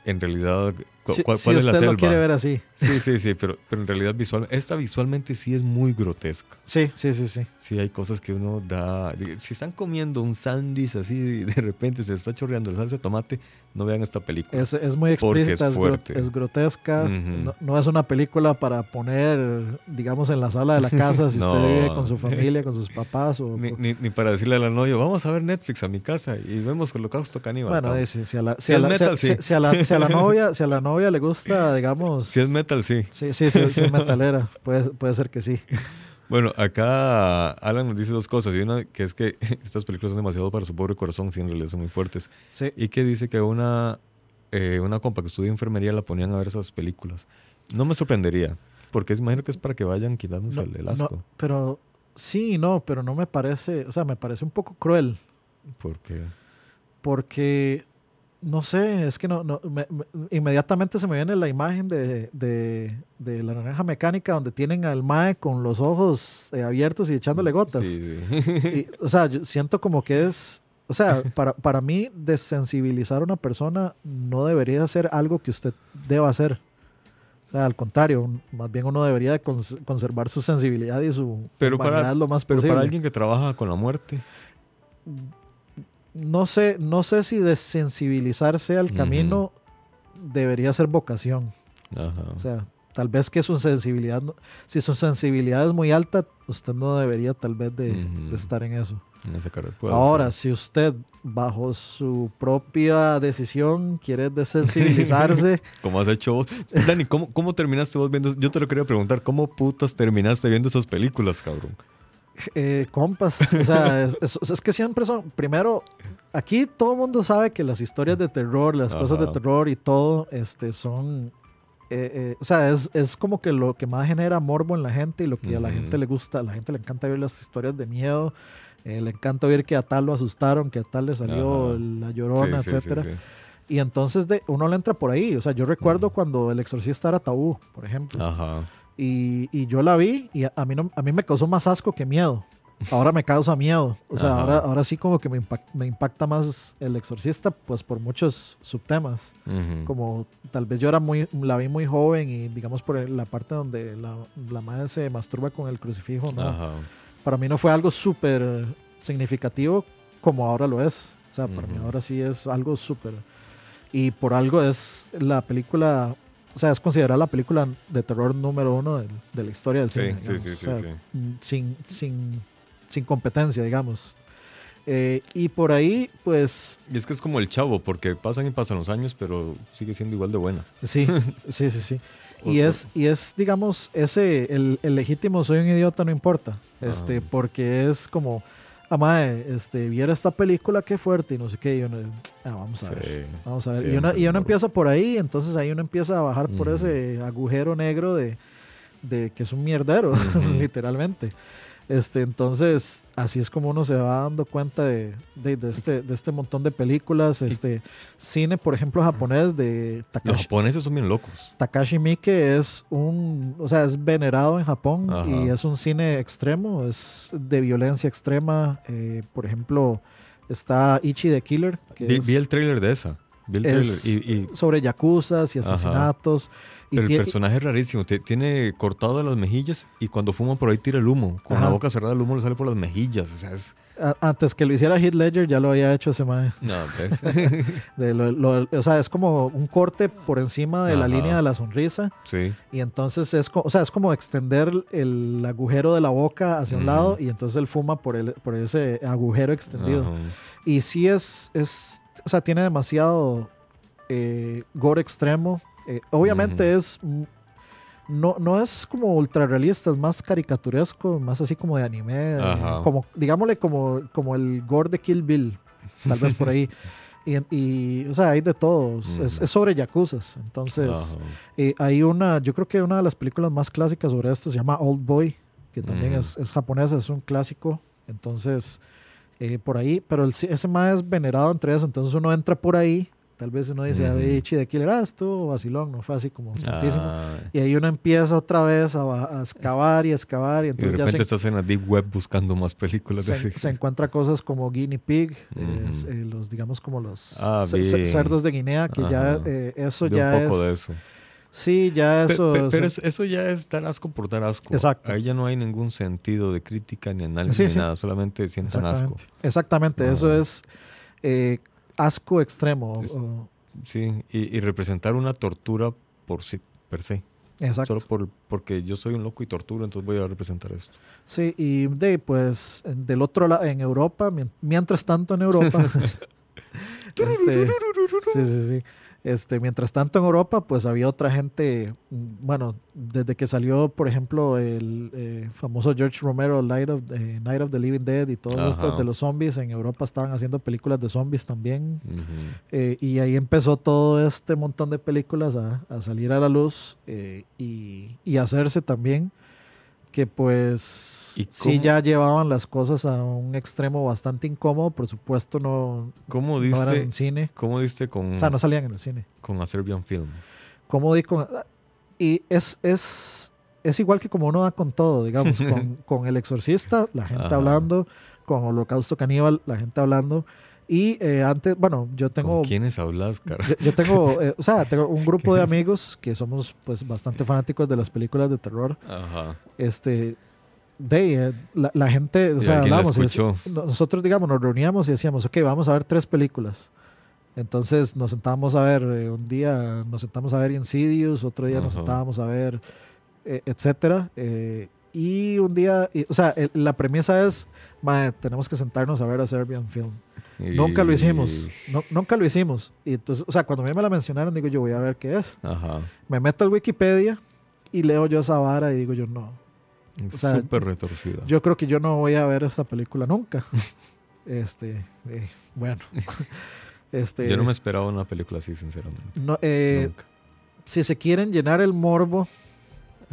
en realidad, cu- Si, cuál, si cuál es la usted selva. lo quiere ver así. Sí, sí, sí, pero, pero en realidad visual, esta visualmente sí es muy grotesca. Sí, sí, sí, sí. Sí, hay cosas que uno da. Si están comiendo un sándwich así y de repente se está chorreando la salsa de tomate, no vean esta película. Es, es muy Porque es explícita, es, fuerte. es grotesca. No, no es una película para poner, digamos, en la sala de la casa si No. usted vive con su familia, con sus papás. O, Ni, ni, ni para decirle a la novia, vamos a ver Netflix a mi casa y vemos Holocausto Caníbal. Bueno, No. si a la, Si a la- sí. si a la novia, si a la novia le gusta, digamos. Si es metal, sí. Sí, sí, sí, sí es metalera. Puede, puede ser que sí. Bueno, acá Alan nos dice dos cosas. Y una que es que estas películas son demasiado para su pobre corazón, sí, en realidad son muy fuertes. Sí. Y que dice que una, eh, una compa que estudia enfermería la ponían a ver esas películas. No me sorprendería, porque imagino que es para que vayan quitándose No, el, el no, asco. pero sí, no, pero no me parece, o sea, me parece un poco cruel. Porque Porque, no sé, es que no, no me- me- inmediatamente se me viene la imagen de, de, de la naranja mecánica donde tienen al Mae con los ojos eh, abiertos y echándole gotas. Sí, sí. Y, o sea, yo siento como que es, o sea, para, para mí desensibilizar a una persona no debería ser algo que usted deba hacer. O sea, al contrario, más bien uno debería de cons- conservar su sensibilidad y su Pero para- lo más Pero posible. para alguien que trabaja con la muerte, no sé, no sé si desensibilizarse al camino debería ser vocación. ajá. O sea, tal vez que su sensibilidad, si su sensibilidad es muy alta, usted no debería tal vez de, estar en eso. en Ahora, ser. si usted bajo su propia decisión quiere desensibilizarse, Como has hecho vos. Dani, ¿cómo, ¿cómo terminaste vos viendo? Yo te lo quería preguntar, ¿cómo putas terminaste viendo esas películas, cabrón? Eh, compas, o sea, es, es- es que siempre son, primero, aquí todo el mundo sabe que las historias de terror, las cosas de terror y todo, este, son, eh, eh, o sea, es, es como que lo que más genera morbo en la gente y lo que a la gente le gusta, a la gente le encanta ver las historias de miedo, le encanta ver que a tal lo asustaron, que a tal le salió Ajá. la llorona, Sí, etcétera. sí. Y entonces de, uno le entra por ahí. O sea, yo recuerdo cuando El Exorcista era tabú, por ejemplo. Ajá. Y, y yo la vi y a, a mí no, a mí me causó más asco que miedo. Ahora me causa miedo. O sea, ahora, ahora sí como que me, impact- me impacta más El Exorcista, pues por muchos subtemas. Ujú. Como tal vez yo era muy, la vi muy joven y digamos por la parte donde la, la madre se masturba con el crucifijo, ¿no? Para mí no fue algo súper significativo como ahora lo es. O sea, para mí Ujú. ahora sí es algo súper. Y por algo es la película, o sea, es considerada la película de terror número uno de, de la historia del Sí, cine. sí, digamos. sí, sí, O sea, sí. mm, Sin, sin, sin competencia, digamos. Eh, y por ahí, pues, Y es que es como el chavo, porque pasan y pasan los años, pero sigue siendo igual de buena. sí, sí, sí, sí. Y es, y es, digamos, ese, el, el legítimo soy un idiota, no importa. Este, Ajá. porque es como, ah, este, viera esta película, qué fuerte, y no sé qué, y uno, ah, vamos a ver. Vamos a ver. y, uno, y uno empieza por ahí, entonces ahí uno empieza a bajar por ese agujero negro de, de que es un mierdero, literalmente. Este, entonces, así es como uno se va dando cuenta de, de, de este, de este montón de películas. Este, cine, por ejemplo, japonés de Los Takashi, japoneses son bien locos. Takashi Miike es un, o sea, es venerado en Japón Ajá. y es un cine extremo, es de violencia extrema. Eh, por ejemplo, está Ichi the Killer, que Vi, es- vi el trailer de esa. Trailer es y, y- sobre yakuzas y asesinatos. Y pero el personaje es rarísimo. ti- Tiene cortado las mejillas y cuando fuma por ahí tira el humo. Con la boca cerrada el humo le sale por las mejillas. O sea, es... antes que lo hiciera Heath Ledger ya lo había hecho ese mae. No. De lo- lo- o sea, es como un corte por encima de la línea de la sonrisa. sí. Y entonces es, o sea, es como extender el agujero de la boca hacia un lado y entonces él fuma por, el, por ese agujero extendido. Ajá. Y sí es, es, o sea, tiene demasiado eh, gore extremo. Eh, obviamente Ujú. es, mm, no, no es como ultra realista, es más caricaturesco, más así como de anime, Ajá. como, digámosle como, como el gore de Kill Bill, tal vez por ahí. Y, y, o sea, hay de todo, es, Ujú. es sobre yakuzas. Entonces, eh, hay una, yo creo que una de las películas más clásicas sobre esto se llama Old Boy, que también Ujú. es, es japonesa, es un clásico. Entonces, eh, por ahí, pero el, ese más es venerado entre eso. Entonces uno entra por ahí, tal vez uno dice, a ver, Ichi de Killer, ah, estuvo vacilón, no fue así como. Ah, Y ahí uno empieza otra vez a, a excavar y excavar y y de entonces ya repente se, estás en la Deep Web buscando más películas se, se encuentra cosas como Guinea Pig, eh, los digamos como los Ah, cerdos de Guinea, que ya eh, eso ya es... de eso. Sí, ya eso... pe- pero es- eso, eso ya es dar asco por dar asco. Exacto. Ahí ya no hay ningún sentido de crítica ni análisis Sí, ni sí. nada, solamente sientan asco. Exactamente, eso es eh, asco extremo. Es- o- Sí, y, y representar una tortura por sí, per se. exacto. Solo por, porque yo soy un loco y torturo, entonces voy a representar esto. Sí, y de, pues del otro lado, en Europa, mien- mientras tanto en Europa, este, sí, sí, sí. Este, mientras tanto en Europa, pues había otra gente, mm, bueno, desde que salió, por ejemplo, el eh, famoso George Romero, Night of, eh, Night of the Living Dead y todos estos Ajá. de los zombies, en Europa estaban haciendo películas de zombies también. Eh, y ahí empezó todo este montón de películas a, a salir a la luz y, y hacerse también que pues ¿Y sí cómo? ya llevaban las cosas a un extremo bastante incómodo, por supuesto no, ¿Cómo no eran diste, en cine, ¿cómo diste con, o sea, no salían en el cine. con a Serbian Film? Como di con- y es, es, es igual que como uno da con todo, digamos, con, con El Exorcista, la gente Ajá. hablando, con Holocausto Caníbal, la gente hablando, y eh, antes, bueno, yo tengo... ¿Con quiénes hablas, cara? Yo, yo tengo, eh, o sea, tengo un grupo de amigos que somos pues bastante fanáticos de las películas de terror. Ajá. Este, de, eh, la, la gente, o sea, hablábamos y nosotros, digamos, nos reuníamos y decíamos, ok, vamos a ver tres películas. Entonces nos sentábamos a ver, eh, un día nos sentamos a ver Insidious, otro día nos Ajá. sentábamos a ver, eh, etcétera. eh, y un día, y- o sea, el- la premisa es, "Mae, tenemos que sentarnos a ver a Serbian Film. Nunca lo hicimos. No- nunca lo hicimos. Y entonces, o sea, cuando a mí me la mencionaron, digo yo, voy a ver qué es. Ajá. Me meto al Wikipedia y leo yo esa vara y digo yo, no. O sea, Súper retorcida. Yo creo que yo no voy a ver esta película nunca. este, eh, bueno. este, Yo no me esperaba una película así, sinceramente. no, eh, Nunca. si se quieren llenar el morbo,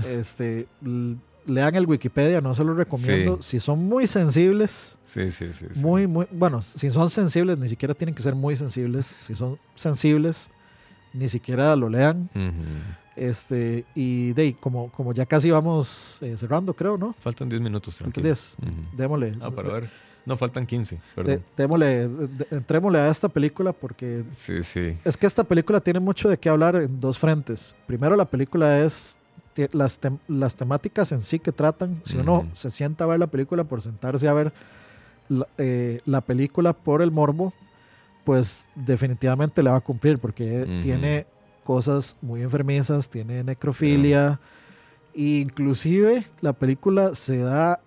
este, lean el Wikipedia, no se lo recomiendo. Si son muy sensibles, Sí, sí, sí. sí. muy, muy, bueno, si son sensibles, ni siquiera tienen que ser muy sensibles. Si son sensibles, ni siquiera lo lean. Este, y de ahí, como, como ya casi vamos eh, cerrando, creo, ¿no? Faltan 10 minutos, Faltan tranquilo. 10. Ujú. Démosle. Ah, para ver. No, faltan 15, de- perdón. démosle, de- entrémosle a esta película porque Sí, sí. es que esta película tiene mucho de qué hablar en dos frentes. Primero, la película es las, las temáticas en sí que tratan. Si uno se sienta a ver la película por sentarse a ver la, eh, la película por el morbo, pues definitivamente le va a cumplir porque tiene cosas muy enfermizas, tiene necrofilia. e inclusive la película se da,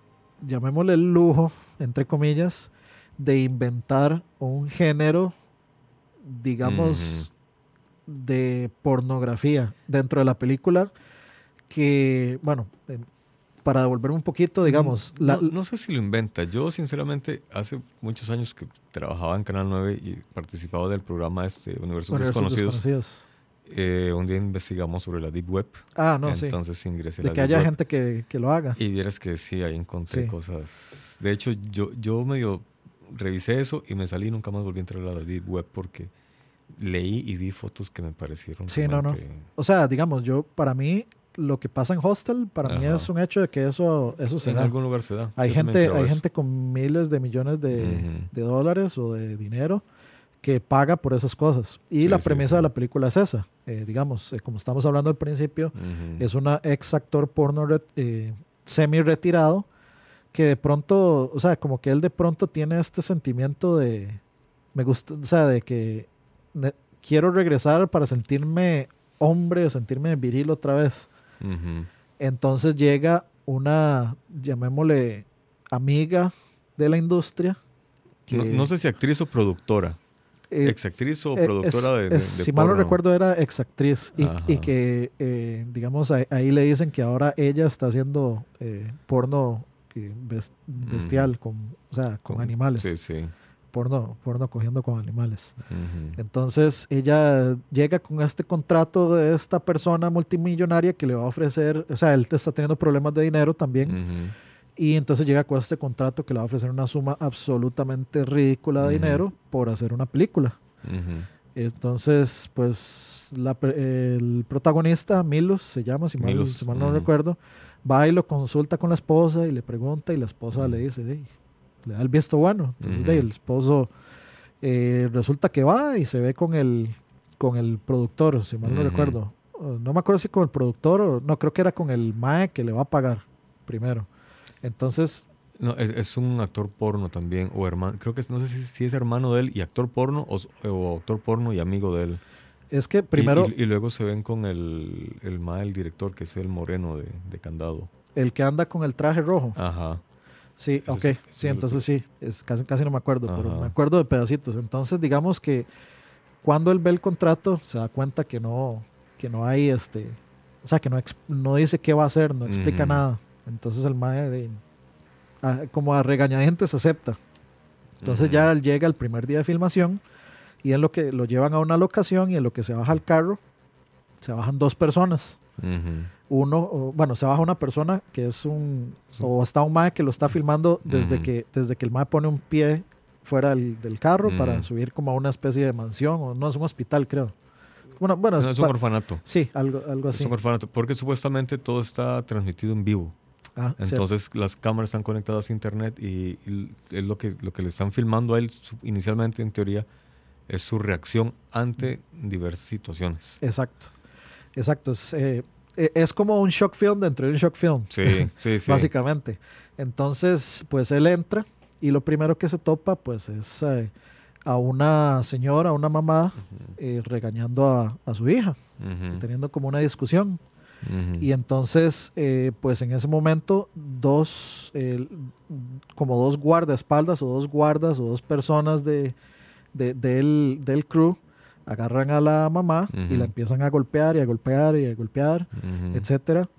llamémosle el lujo, entre comillas, de inventar un género, digamos, de pornografía dentro de la película que, bueno, eh, para devolverme un poquito, digamos... No, la- no sé si lo inventa. Yo, sinceramente, hace muchos años que trabajaba en Canal 9 y participaba del programa este, Universos, Universos Desconocidos. desconocidos. eh, un día investigamos sobre la Deep Web. Ah, no, sí. Entonces ingresé De la que Deep haya Web. gente que, que lo haga. Y vieras que sí, ahí encontré Sí. cosas. De hecho, yo, yo medio revisé eso y me salí y nunca más volví a entrar a la Deep Web porque leí y vi fotos que me parecieron. Sí, no, no. O sea, digamos, yo, para mí, lo que pasa en Hostel, para mí Ajá. es un hecho de que eso, eso se En da. algún lugar se da. Hay Yo gente, hay eso. gente con miles de millones de, dólares o de dinero que paga por esas cosas. Y Sí, la premisa sí. de la película es esa. Eh, digamos, eh, como estamos hablando al principio, es una ex actor porno eh, semi retirado que de pronto, o sea, como que él de pronto tiene este sentimiento de, me gusta, o sea, de que quiero regresar para sentirme hombre o sentirme viril otra vez. Entonces llega una, llamémosle, amiga de la industria. Que, No, no sé si actriz o productora. eh, Exactriz o eh, productora es- de, de- es- de Si mal no recuerdo, era exactriz. Y, y que, eh, digamos, ahí, ahí le dicen que ahora ella está haciendo eh, porno bestial, con, o sea, con, Con- animales. Sí, sí. Porno, porno cogiendo con animales. Entonces ella llega con este contrato de esta persona multimillonaria que le va a ofrecer, o sea, él está teniendo problemas de dinero también. Ujú. Y entonces llega con este contrato que le va a ofrecer una suma absolutamente ridícula de dinero por hacer una película. Entonces, pues la el protagonista, Milos, se llama, si mal, Milos, si mal no recuerdo, va y lo consulta con la esposa y le pregunta y la esposa le dice, "Ey", le da el visto bueno. Entonces, Ujú. de ahí, el esposo eh, resulta que va y se ve con el, con el productor, si mal no recuerdo. No me acuerdo si con el productor o no, creo que era con el MAE que le va a pagar primero. Entonces, No, es, es un actor porno también, o hermano, creo que es- no sé si, si es hermano de él y actor porno, o, actor porno y amigo de él. es que Y- primero Y, y luego se ven con el, el ma, el director, que es el moreno de, de Candado. el que anda con el traje rojo. Ajá. Sí, ok. es- sí, es el entonces sí. Es, casi, casi no me acuerdo, pero me acuerdo de pedacitos. Entonces, digamos que cuando él ve el contrato, se da cuenta que no, que no hay este. O sea, que no, no dice qué va a hacer, no explica nada. Entonces el mae, de- a- como a regañadientes, acepta. Entonces ya él llega el primer día de filmación y en lo que lo llevan a una locación y en lo que se baja al carro, se bajan dos personas. Uno, bueno, se baja una persona que es un, Sí. o está un mae que lo está filmando desde, que, desde que el mae pone un pie fuera del, del carro para subir como a una especie de mansión, o no es un hospital, creo. Bueno, bueno, No, es un orfanato. sí, algo, algo Es así. un orfanato, porque supuestamente todo está transmitido en vivo. Ah, cierto. Entonces las cámaras están conectadas a internet y, y es lo que, lo que le están filmando a él inicialmente en teoría es su reacción ante diversas situaciones. Exacto, exacto. Es, eh, es como un shock film dentro de un shock film. Sí, sí, sí. básicamente. Entonces, pues él entra y lo primero que se topa, pues es eh, a una señora, a una mamá, eh, regañando a, a su hija, Ujú, teniendo como una discusión. ujú. Y entonces, eh, pues en ese momento, dos, eh, como dos guardaespaldas o dos guardas o dos personas de, de- del, del crew agarran a la mamá y Ujú. la empiezan a golpear y a golpear y a golpear Ujú. etcétera.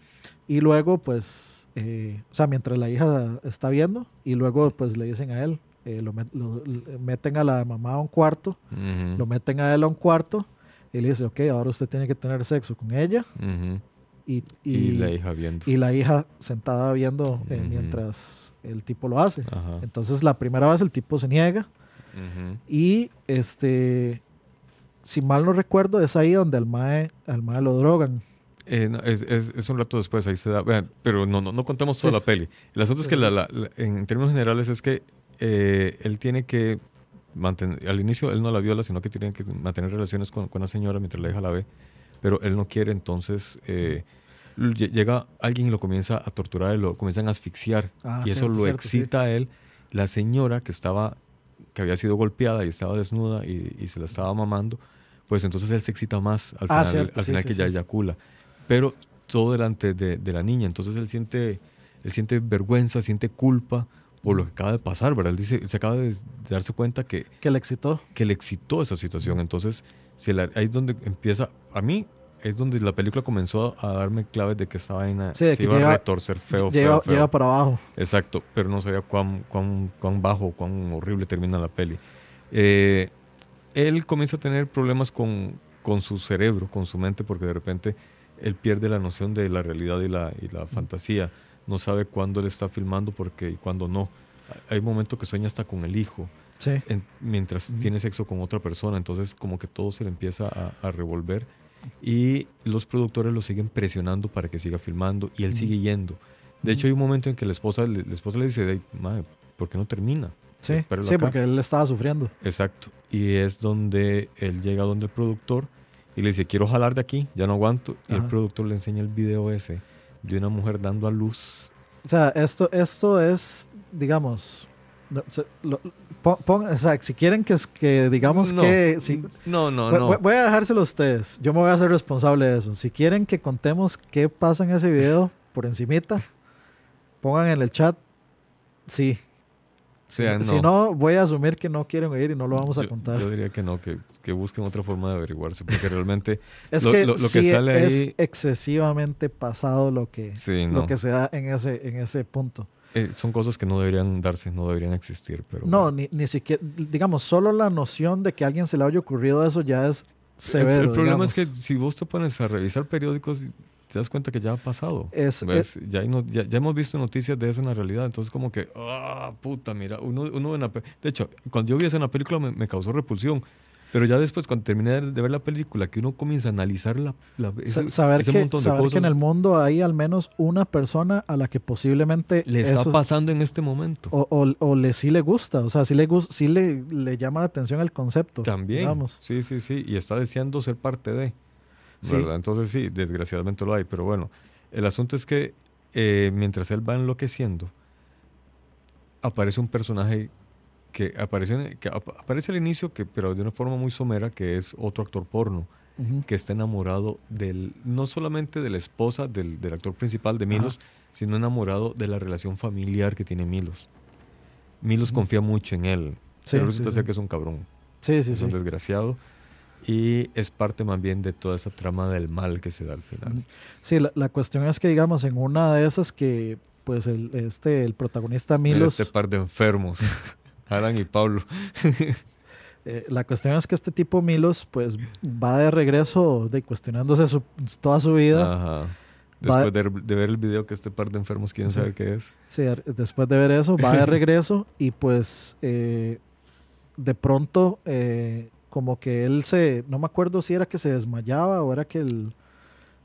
Y luego, pues, eh, o sea, mientras la hija está viendo, y luego, pues, le dicen a él, eh, lo, met- lo- meten a la mamá a un cuarto, Ujú. lo meten a él a un cuarto, y le dice, ok, ahora usted tiene que tener sexo con ella, y, Y, y, la hija viendo. y la hija sentada viendo eh, mientras el tipo lo hace. Entonces, la primera vez el tipo se niega, y este, si mal no recuerdo, es ahí donde al mae, al mae lo drogan. Eh, no, es, es- es un rato después, ahí se da. vean, pero no, no, no contamos toda Sí. la peli. El asunto es Sí, que, sí. la- la- la- en términos generales, es que eh, él tiene que mantener. Al inicio, él no la viola, sino que tiene que mantener relaciones con, con la señora mientras la hija la ve. Pero él no quiere, entonces. eh, lle- llega alguien y lo comienza a torturar y lo comienzan a asfixiar. Ah, y eso cierto, lo cierto, sí. excita a él. La señora que estaba. que había sido golpeada y estaba desnuda y, y se la estaba mamando. Pues entonces él se excita más al Ah, final, cierto, al final sí, que ya sí. eyacula pero todo delante de, de la niña. Entonces él siente, él siente vergüenza, siente culpa por lo que acaba de pasar, ¿verdad? Él dice, se acaba de, darse cuenta que, Que le excitó. que le excitó esa situación. Entonces, si la- ahí es donde empieza, a mí, es donde la película comenzó a darme claves de que esta vaina Sí, se que iba a retorcer feo, llega, feo, feo. llega para abajo. Exacto, pero no sabía cuán, cuán, cuán bajo, cuán horrible termina la peli. Eh, él comienza a tener problemas con, con su cerebro, con su mente, porque de repente él pierde la noción de la realidad y la, y la fantasía. No sabe cuándo él está filmando porque, y cuándo no. Hay momentos que sueña hasta con el hijo, Sí. en- mientras tiene sexo con otra persona. Entonces como que todo se le empieza a, a revolver. Y los productores lo siguen presionando para que siga filmando y él sigue yendo. De hecho, hay un momento en que la esposa, le- la esposa le dice, "Ey, mae, ¿por qué no termina? Sí, sí acá". porque él estaba sufriendo. Exacto. Y es donde él llega donde el productor y le dice, quiero jalar de aquí, ya no aguanto. Y el productor le enseña el video ese de una mujer dando a luz. O sea, esto, esto es, digamos, no, se- lo- pon- pon- o sea, si quieren que, que digamos no, que... si- no, no, voy, no. voy a dejárselo a ustedes. Yo me voy a hacer responsable de eso. Si quieren que contemos qué pasa en ese video por encimita, pongan en el chat. Sí. Sea, Si no, voy a asumir que no quieren oír y no lo vamos a yo, contar. yo diría que no, que, que busquen otra forma de averiguarse, porque realmente es lo- que, lo- lo que sí sale es ahí- excesivamente pasado lo que, sí, no. lo que se da en ese, en ese punto. Eh, son cosas que no deberían darse, no deberían existir. Pero No, ni, ni siquiera, digamos, solo la noción de que a alguien se le haya ocurrido eso ya es El- severo. el, problema es que digamos. si vos te pones a revisar periódicos, te das cuenta que ya ha pasado. Es-. Ya, hay no- ya, ya hemos visto noticias de eso en la realidad. Entonces, como que, ah, puta, mira, uno, uno en la De hecho, cuando yo vi eso en la película me, me causó repulsión. Pero ya después, cuando terminé de, ver la película, que uno comienza a analizar la, ese, saber, ese que, montón de saber que cosas, en el mundo hay al menos una persona a la que posiblemente le está eso- pasando en este momento. o, o- o le sí le gusta, o sea, sí le, sí le, le llama la atención el concepto. También. digamos. Sí, sí, sí. Y está deseando ser parte de. Sí. ¿Verdad? Entonces, sí, desgraciadamente lo hay. Pero bueno, el asunto es que eh, mientras él va enloqueciendo, aparece un personaje que aparece, en- que ap- aparece al inicio, que, pero de una forma muy somera, que es otro actor porno, que está enamorado del, no solamente de la esposa del, del actor principal de Milos, sino enamorado de la relación familiar que tiene Milos. Milos confía mucho en él, Sí, pero resulta sí. ser que es un cabrón Sí, sí, es un desgraciado y es parte más bien de toda esa trama del mal que se da al final. Sí, la, la cuestión es que, digamos, en una de esas que, pues, el, este, el protagonista Mira Milos... este par de enfermos, Alan y Pablo. Eh, la cuestión es que este tipo Milos pues va de regreso de cuestionándose su- toda su vida. Ajá. Después de, de ver el video que este par de enfermos quieren Sí. saber qué es. Sí, después de ver eso, va de regreso y pues eh, de pronto eh, como que él se, no me acuerdo si era que se desmayaba o era que el,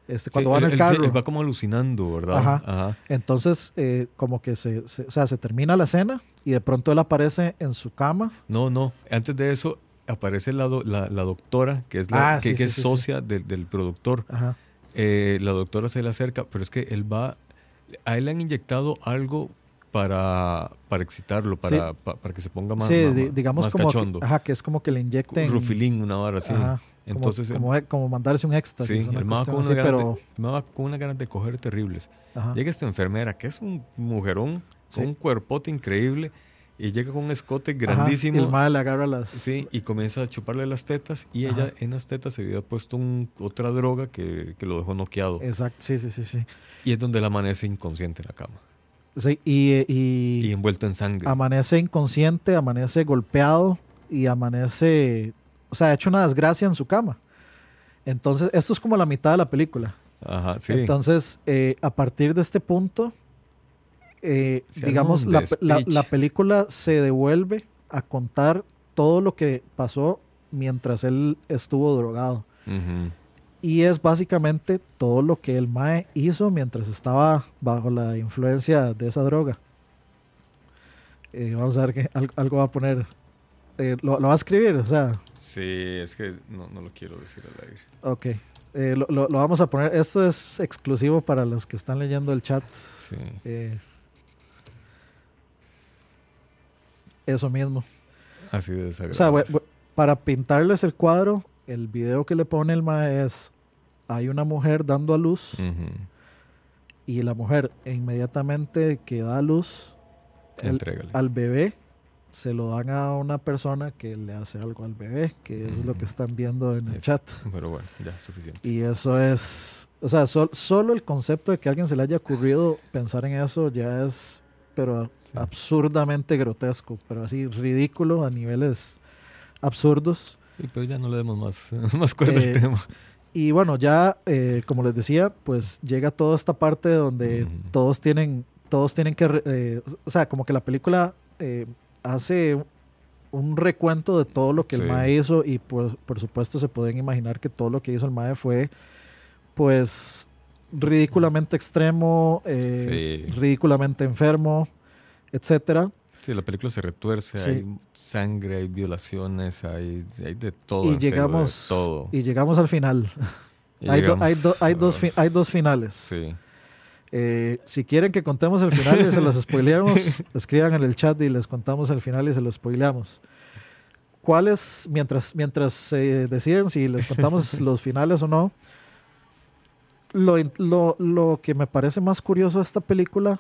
este, Sí, cuando va en él- el él se- carro. él va como alucinando, ¿verdad? Ajá. Ajá. Entonces eh, como que se, se- o sea, se termina la escena y de pronto él aparece en su cama. No, no. Antes de eso aparece la, do- la, la doctora, que es, la, Ah, que, sí, que sí, es socia del, del productor. Ajá. Eh, la doctora se le acerca, pero es que él va, a él le han inyectado algo para, para excitarlo, para, pa- para que se ponga más, sí, más- di- digamos más como cachondo. que, ajá, que es como que le inyecten... Rufilín, una vara así. Ajá, como- Entonces, el- como, como mandarse un éxtasis. sí, una el cuestión con, ganas pero... de, con unas ganas de coger terribles. ajá. Llega esta enfermera, que es un mujerón, Sí. con un cuerpote increíble, y llega con un escote Ajá, grandísimo. y el mae le agarra las... Sí, y comienza a chuparle las tetas y Ajá. ella en las tetas se había puesto un- otra droga que, que lo dejó noqueado. Exacto, sí, sí, sí, sí. Y es donde él amanece inconsciente en la cama Sí, y, y y envuelto en sangre. amanece inconsciente, amanece golpeado y amanece, o sea, ha hecho una desgracia en su cama. Entonces, esto es como la mitad de la película. Ajá, sí. Entonces, eh, a partir de este punto, eh, digamos, la, la- película se devuelve a contar todo lo que pasó mientras él estuvo drogado. Ujú. Y es básicamente todo lo que el Mae hizo mientras estaba bajo la influencia de esa droga. Eh, vamos a ver que al- algo va a poner. eh, lo, lo va a escribir, o sea, Sí, es que no, no lo quiero decir al aire. ok. Eh, lo, lo- lo vamos a poner. Esto es exclusivo para los que están leyendo el chat. Sí. eso mismo. Así de O sea, desagradable. we- we- para pintarles el cuadro, el video que le pone el Mae es: hay una mujer dando a luz. Ujú. y la mujer inmediatamente que da a luz el- al bebé se lo dan a una persona que le hace algo al bebé, que es lo que están viendo en el Es- chat. Pero bueno, ya, suficiente. Y eso es, o sea, sol- solo el concepto de que a alguien se le haya ocurrido pensar en eso ya es, pero Sí. absurdamente grotesco, pero así ridículo a niveles absurdos. Sí, pero ya no le demos más, más cuerda Eh, al tema. Y bueno, ya, eh, como les decía, pues llega toda esta parte donde Ujú. todos tienen, todos tienen que, eh, o sea, como que la película eh, hace un recuento de todo lo que el. MAE hizo y por, por supuesto se pueden imaginar que todo lo que hizo el MAE fue pues ridículamente extremo, eh, Sí. ridículamente enfermo, etcétera. Sí, la película se retuerce, Sí. hay sangre, hay violaciones, hay, hay de todo. y en serio, llegamos todo. y llegamos al final. Hay, do- llegamos- hay, do- hay dos, hay dos finales. Sí. Eh, si quieren que contemos el final y se los spoileamos, escriban en el chat y les contamos el final y se los spoileamos. ¿Cuáles, mientras, mientras se deciden si les contamos los finales o no, lo, lo, lo que me parece más curioso de esta película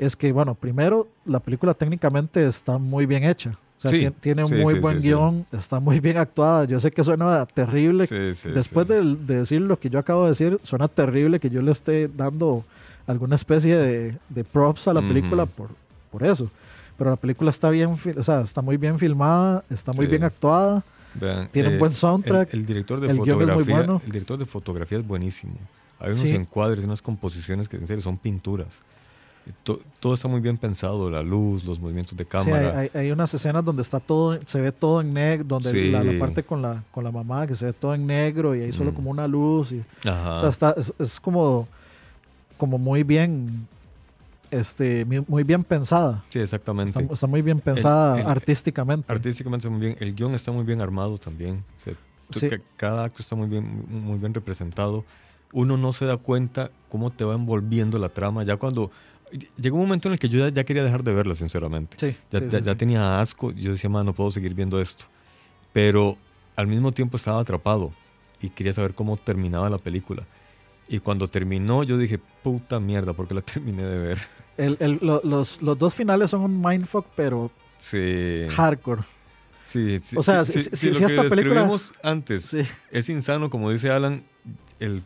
es que, bueno, primero, la película técnicamente está muy bien hecha. O sea, Sí, tiene un sí, muy sí, buen guion, está muy bien actuada. Yo sé que suena terrible Después de, de decir lo que yo acabo de decir, suena terrible que yo le esté dando alguna especie de, de props a la película por, por eso. Pero la película está bien, o sea, está muy bien filmada, está muy bien actuada, Vean, tiene un eh, buen soundtrack. El, el director de el guion es muy fotografía, bueno. el director de fotografía es buenísimo. Hay unos encuadres, unas composiciones que en serio son pinturas. To- todo está muy bien pensado, la luz, los movimientos de Sí, hay, cámara. hay- hay unas escenas donde está todo, se ve todo en negro, donde Sí. la, la parte con la, con la mamá que se ve todo en negro y hay solo Mm. como una luz. Y, Ajá. O sea, está, es, es como, como muy bien, este, muy, bien pensada. sí, exactamente. Está, está muy bien pensada el- artísticamente. Artísticamente está muy bien. El guion está muy bien armado también. O sea, Sí. ca- Cada acto está muy bien, muy bien representado. Uno no se da cuenta cómo te va envolviendo la trama. Ya cuando... Llegó un momento en el que yo ya, ya quería dejar de verla, sinceramente. Sí, Ya, sí, ya- sí, ya sí. tenía asco. Yo decía, "Ma, no puedo seguir viendo esto. Pero al mismo tiempo estaba atrapado y quería saber cómo terminaba la película. Y cuando terminó, yo dije, puta mierda, porque la terminé de ver. El- el- lo- los, los dos finales son un mindfuck, pero Sí. hardcore. Sí, sí, O sea, sí, si- si- sí, lo si que esta película- describimos antes Sí. es insano, como dice Alan, el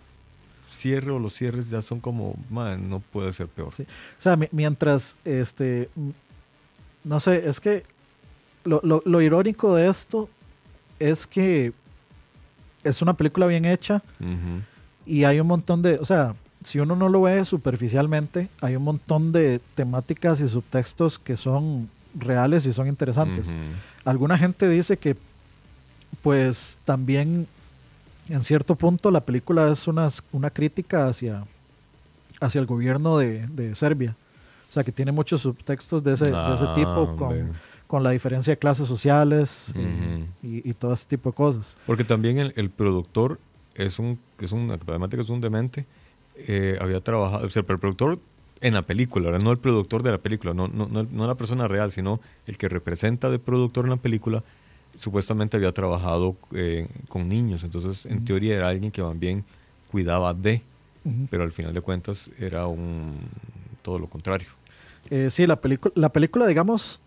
cierre o los cierres ya son como, man, no puede ser peor. Sí. O sea, mi- mientras, este, no sé, es que lo, lo- lo irónico de esto es que es una película bien hecha y hay un montón de, o sea, si uno no lo ve superficialmente, hay un montón de temáticas y subtextos que son reales y son interesantes. Alguna gente dice que, pues, también en cierto punto la película es una, una crítica hacia, hacia el gobierno de, de Serbia. O sea, que tiene muchos subtextos de ese, de ese Ah, tipo con, con la diferencia de clases sociales y- Ujú. y, y todo ese tipo de cosas. Porque también el, el productor es un, es un, además de que es un demente, eh, había trabajado, o sea, el productor en la película, ¿verdad? no el productor de la película, no, no, no, no la persona real, sino el que representa de productor en la película, supuestamente había trabajado eh, con niños, entonces en teoría era alguien que también cuidaba de, pero al final de cuentas era un todo lo contrario. Eh, sí, la, película la película, digamos,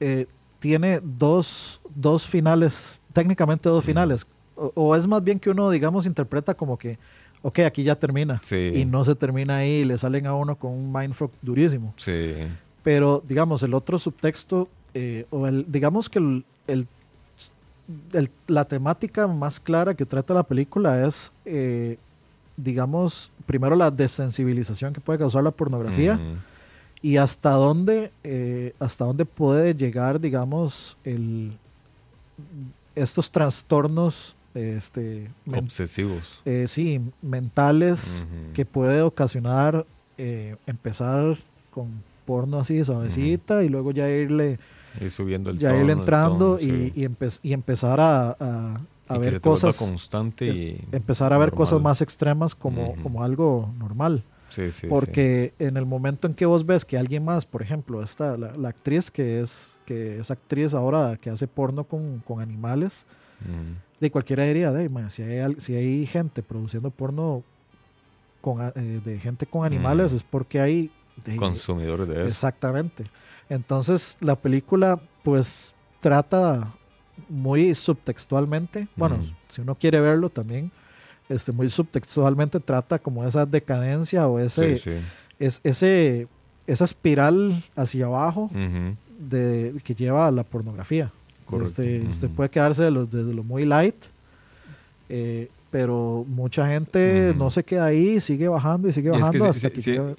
eh, tiene dos, dos finales, técnicamente dos finales. O, o es más bien que uno, digamos, interpreta como que, ok, aquí ya termina. Sí. Y no se termina ahí y le salen a uno con un mindfuck durísimo. Sí. Pero, digamos, el otro subtexto, o el, digamos que el, el- el- la temática más clara que trata la película es, eh, digamos, primero la desensibilización que puede causar la pornografía y hasta dónde, eh, hasta dónde puede llegar, digamos, el, estos trastornos, este, Obsesivos. eh, sí, mentales que puede ocasionar eh, empezar con porno así suavecita y luego ya irle, Ir subiendo el ya tono, el entrando tono, y, sí. y, empe- y empezar a, a- a Y ver cosas, constante y empezar a ver cosas normal. más extremas como, Ujú. como algo normal. Sí, sí. Porque en el momento en que vos ves que alguien más, por ejemplo, esta, la, la actriz que es, que es actriz ahora que hace porno con, con animales, Ujú. de cualquiera diría, de, man, si, hay, si hay gente produciendo porno con, eh, de gente con animales Mm. es porque hay de- Consumidores de eso. Exactamente. Entonces, la película, pues, trata muy subtextualmente. Bueno, si uno quiere verlo también, este, muy subtextualmente trata como esa decadencia o ese, Sí, sí. es, ese esa espiral hacia abajo de, que lleva a la pornografía. Este, Usted puede quedarse de lo, desde lo muy light, eh, pero mucha gente no se queda ahí, sigue bajando y sigue Y es que bajando hasta que llega-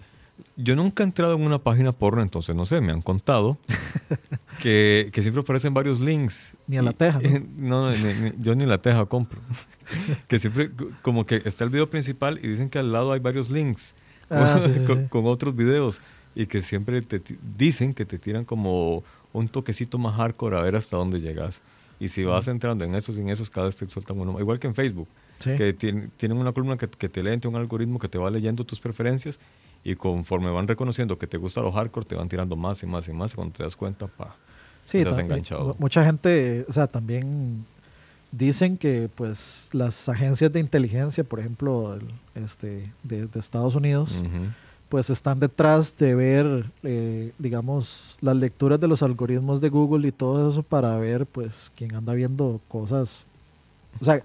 Yo nunca he entrado en una página porno, entonces no sé, me han contado que, que siempre aparecen varios links. Ni a la teja, ¿no? No, no, ni- ni- yo ni la teja compro. que siempre, como que está el video principal y dicen que al lado hay varios links con, Ah, sí, sí, con- con otros videos y que siempre te dicen que te tiran como un toquecito más hardcore a ver hasta dónde llegas. Y si vas entrando en esos y en esos, cada vez te sueltan uno. Igual que en Facebook, Sí. que tien- tienen una columna que, que te lee, tiene un algoritmo que te va leyendo tus preferencias y conforme van reconociendo que te gusta lo hardcore, te van tirando más y más y más. Y cuando te das cuenta, pa, Sí, estás enganchado. mu- Mucha gente, o sea, también dicen que pues las agencias de inteligencia, por ejemplo, el- este, de, de Estados Unidos, pues están detrás de ver, eh, digamos, las lecturas de los algoritmos de Google y todo eso para ver, pues, quién anda viendo cosas, o sea.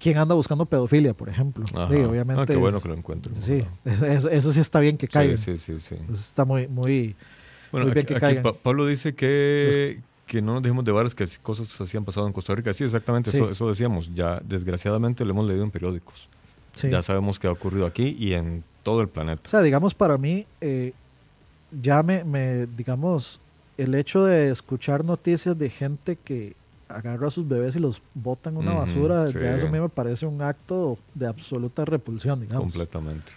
Quién anda buscando pedofilia, por ejemplo. Ajá. Sí, obviamente. Ah, qué bueno es- que lo encuentro. Sí, es- es- eso sí está bien que caiga. Sí, sí, sí, sí. Eso está muy, muy, Bueno, Muy bien aquí, que aquí caigan. Pa- Pablo dice que, que no nos dejemos de varias que cosas así han pasado en Costa Rica. Sí, exactamente, Sí. Eso, eso decíamos. Ya, desgraciadamente, lo hemos leído en periódicos. sí. Ya sabemos que ha ocurrido aquí y en todo el O planeta. sea, digamos, para mí, eh, ya me, me, digamos, el hecho de escuchar noticias de gente que agarra a sus bebés y los botan en una basura, sí. ya eso a mí me parece un acto de absoluta repulsión, digamos. Completamente.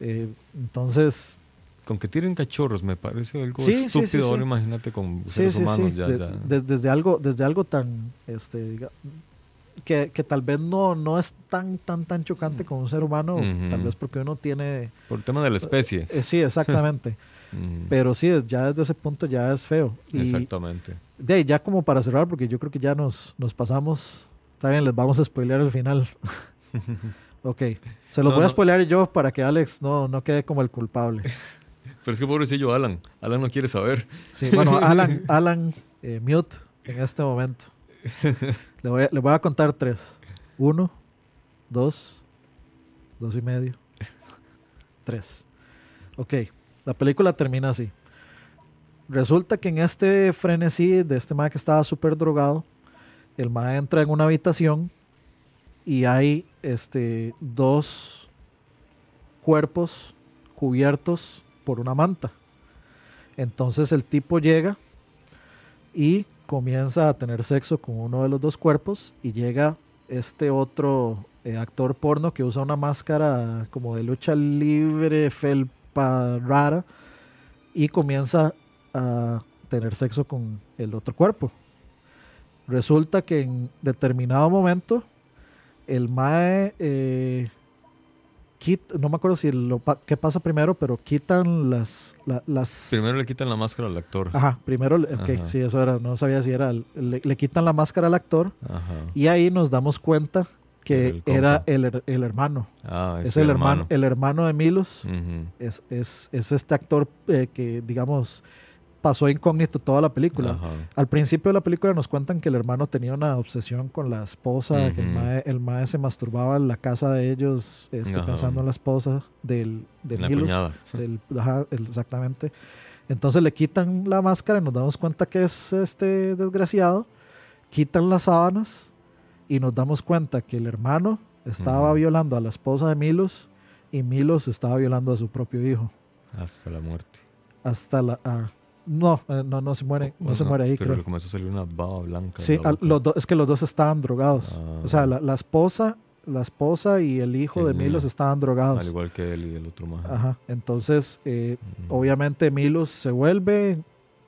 Eh, entonces, Con que tiren cachorros me parece algo Sí, estúpido. sí. Ahora imagínate con seres humanos. Ya, de- ya. desde, algo, desde algo tan, este, diga- que, que tal vez no, no es tan, tan, tan chocante con un ser humano, tal vez porque uno tiene... Por el tema de la especie. eh, sí, exactamente. Mm, Pero sí, ya desde ese punto ya es feo. Y, Exactamente. De ahí, ya como para cerrar, porque yo creo que ya nos, nos pasamos. Está bien, les vamos a spoilear el final. ok. Se los No, voy a spoilear yo para que Alex no, no quede como el culpable. Pero es que pobrecillo Alan. Alan no quiere saber. Sí, bueno, Alan, Alan, eh, mute en este momento. Le voy, a, le voy a contar tres. Uno, dos, dos y medio, tres. Ok, la película termina así. Resulta que en este frenesí de este mae que estaba súper drogado, el mae entra en una habitación y hay este, dos cuerpos cubiertos por una manta. Entonces el tipo llega y comienza a tener sexo con uno de los dos cuerpos y llega este otro eh, actor porno que usa una máscara como de lucha libre, felpa rara y comienza a tener sexo con el otro cuerpo. Resulta que en determinado momento el mae eh, quita- no me acuerdo si lo qué pasa primero, pero quitan las la- las Primero le quitan la máscara al actor. Ajá, primero, ok, Ajá. sí, eso era, no sabía si era, le, le quitan la máscara al actor Ajá. y ahí nos damos cuenta que El era el, el hermano, Ah, es el hermano, el hermano de Milos, es, es, es este actor eh, que, digamos, pasó incógnito toda la película. Al principio de la película nos cuentan que el hermano tenía una obsesión con la esposa, que el mae, el mae se masturbaba en la casa de ellos, este, pensando en la esposa del, de La Milos. del- ajá, exactamente. Entonces le quitan la máscara y nos damos cuenta que es este desgraciado. Quitan las sábanas y nos damos cuenta que el hermano estaba violando a la esposa de Milos y Milos estaba violando a su propio hijo. Hasta la muerte. Hasta la... ah, no, eh, no, no se muere, no se muere ahí, pero creo. le comenzó a salir una baba blanca. Sí, los dos- es que los dos estaban drogados. O sea, Ah. la, la esposa, la esposa y el hijo El de niño. Milos estaban drogados. Al igual que él y el otro más. Ajá. Entonces, eh, obviamente Milos se vuelve,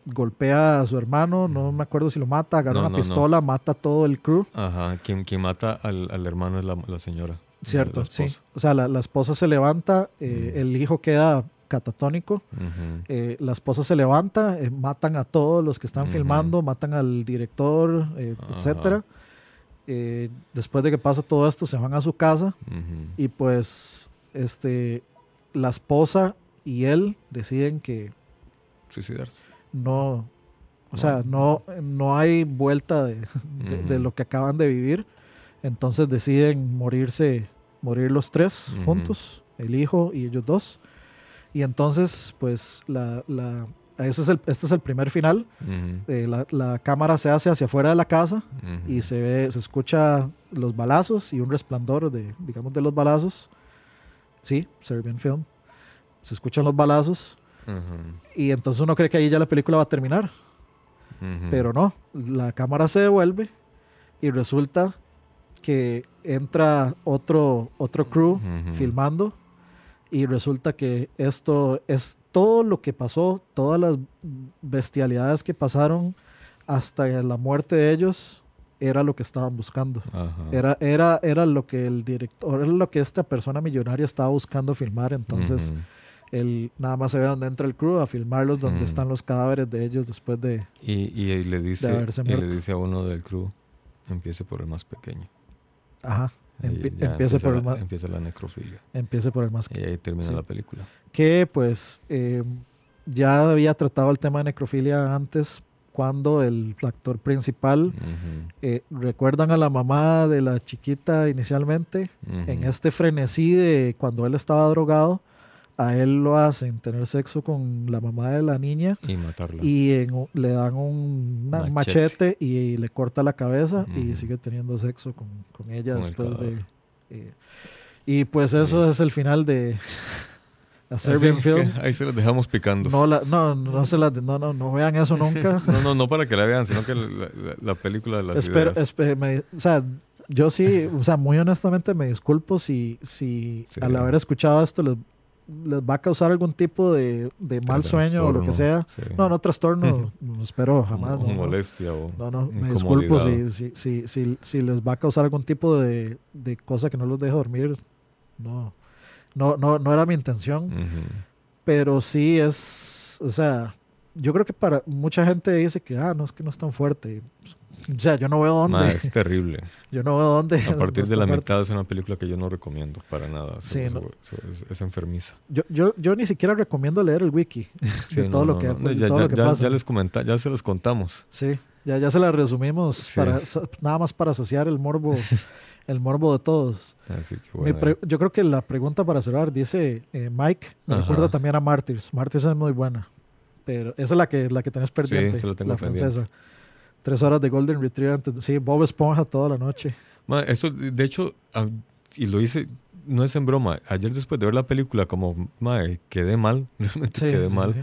golpea a su hermano, no me acuerdo si lo mata, agarra No, una no, no. pistola, mata a todo el crew. Ajá. Quien, quien mata al, al hermano es la, la señora. Cierto, la sí. O sea, la, la esposa se levanta, eh, Mm. el hijo queda catatónico, Ujú. eh, la esposa se levanta, eh, matan a todos los que están filmando, matan al director, etcétera. Después de que pasa todo esto, se van a su casa y pues este la esposa y él deciden que Suicidarse. No, o sea, no, no hay vuelta de, de- lo que acaban de vivir. Entonces deciden morirse, morir los tres juntos, el hijo y ellos dos. Y entonces, pues, la, la, ese es el, este es el primer final. Eh, la, la cámara se hace hacia afuera de la casa y se ve, se escucha los balazos y un resplandor de, digamos, de los balazos. Sí, Serbian Film. Se escuchan los balazos Y entonces uno cree que ahí ya la película va a terminar. Pero no, la cámara se devuelve y resulta que entra otro, otro crew filmando y resulta que esto es todo lo que pasó, todas las bestialidades que pasaron hasta la muerte de ellos era lo que estaban buscando. Ajá. Era, era, era lo que el director, era lo que esta persona millonaria estaba buscando filmar. Entonces. Él nada más se ve donde entra el crew a filmarlos, donde Mm. están los cadáveres de ellos después de, Y, y le dice, y le dice a uno del crew, empiece por el más pequeño. Ajá. Empiece, por el más, empieza la necrofilia. empiece por el más Y ahí termina Sí. la película. que pues eh, ya había tratado el tema de necrofilia antes cuando el actor principal eh, recuerdan a la mamá de la chiquita inicialmente en este frenesí de cuando él estaba drogado a él lo hacen tener sexo con la mamá de la niña Y matarla. y en le dan un Machete. machete y, le corta la cabeza y sigue teniendo sexo con, con ella Con después de eh, y pues eso es el final de A Serbian Film Ahí se los dejamos picando. no, la, no, no se la, no, no, no vean eso nunca. No, no, no para que la vean, sino que la, la- la película de las Espero, ideas. espe- me- o sea, yo sí, o sea, muy honestamente me disculpo si, si Sí. al haber escuchado esto les, les va a causar algún tipo de, de mal sueño o lo que sea. Sí. No, no trastorno, no espero jamás. No, no. molestia o No, no, me disculpo si, si, si, si, si les va a causar algún tipo de, de cosa que no los deje dormir. No, no, no, no era mi intención. Pero sí es, o sea, yo creo que para mucha gente dice que, ah, no, es que no es tan fuerte. O sea, yo no veo dónde. Es terrible. Yo no veo dónde. A partir de la mitad es una película que yo no recomiendo para nada. Sí, Eso- no. es, es enfermiza. Yo, yo, yo ni siquiera recomiendo leer el wiki Sí, de todo no, lo que, de ya, todo ya- lo que pasa. ya les comenta, ya se los contamos. Sí, ya, ya se la resumimos Sí. para, nada más para saciar el morbo, el morbo de todos. Así que bueno. yo creo que la pregunta para cerrar dice eh, Mike, me Ajá. recuerda también a Martyrs. Martyrs es muy buena, pero esa es la que, la que tenés pendiente, se la tengo la pendiente. Tres horas de Golden Retriever. antes- sí, Bob Esponja toda la noche. Ma, eso, de hecho, y lo hice, no es en broma. Ayer después de ver la película, como, mae, quedé mal, realmente Sí, quedé sí, mal. sí.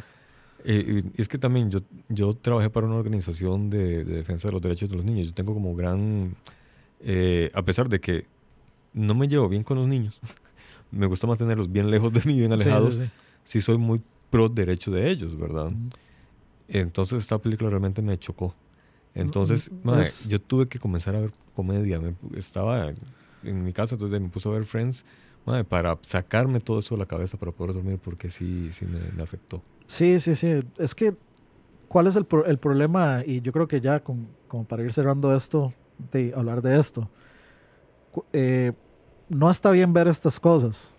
Eh, y es que también yo, yo trabajé para una organización de, de defensa de los derechos de los niños. Yo tengo como gran, eh, a pesar de que no me llevo bien con los niños, me gusta mantenerlos bien lejos de mí, bien alejados. sí. Sí, soy muy pro derecho de ellos, ¿verdad? Mm. Entonces esta película realmente me chocó. Entonces, Mm, es- yo tuve que comenzar a ver comedia. Me- estaba en mi casa, entonces me puse a ver Friends para sacarme todo eso de la cabeza para poder dormir porque sí, sí me, me afectó. Sí, sí, sí. Es que, ¿cuál es el, pro- el problema? Y yo creo que ya, con- como para ir cerrando esto, de hablar de esto, eh, no está bien ver estas cosas.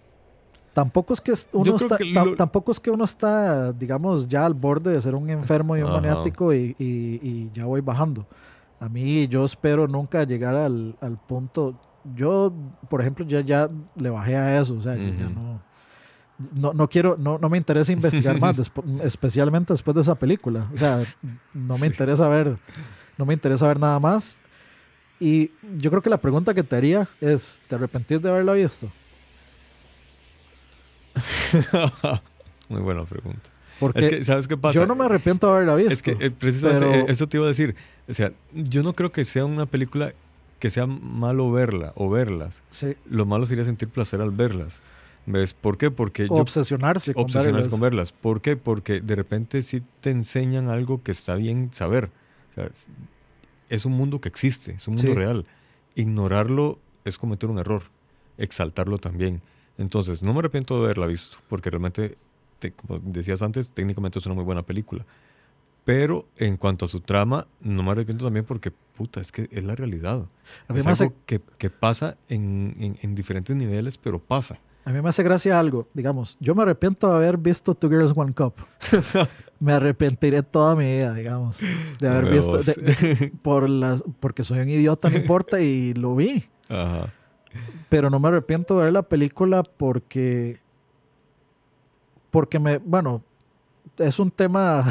Tampoco es que uno está, que lo- tampoco es que uno está, digamos, ya al borde de ser un enfermo y un Ajá. maniático y, y- y ya voy bajando. A mí yo espero nunca llegar al, al punto. Yo, por ejemplo, ya, ya le bajé a eso. O sea, yo ya Ujú. no, no, no quiero, no, no me interesa investigar más, especialmente después de esa película. O sea, no me Sí. interesa ver, no me interesa ver nada más. Y yo creo que la pregunta que te haría es, ¿te arrepentís de haberla visto? Muy buena pregunta. Porque Es que, ¿sabes qué pasa? yo no me arrepiento de haberla visto. Es que eh, precisamente pero- eh, eso te iba a decir. O sea, yo no creo que sea una película que sea malo verla o verlas. sí, Lo malo sería sentir placer al verlas. ¿Ves? ¿Por qué? Porque o yo obsesionarse con obsesionarse con verlas. ¿Por qué? Porque de repente sí te enseñan algo que está bien saber. O sea, es- es un mundo que existe, es un mundo Sí. real. Ignorarlo es cometer un error, exaltarlo también. Entonces, no me arrepiento de haberla visto, porque realmente, te- como decías antes, técnicamente es una muy buena película. Pero en cuanto a su trama, no me arrepiento también porque, puta, es que es la realidad. A mí es me hace- algo que, que pasa en, en- en diferentes niveles, pero pasa. A mí me hace gracia algo, digamos, yo me arrepiento de haber visto Two Girls One Cup. me arrepentiré toda mi vida, digamos, de haber visto, de- de- por las, porque soy un idiota, no importa, y lo vi. Ajá. Pero no me arrepiento de ver la película porque, porque me, bueno, es un tema,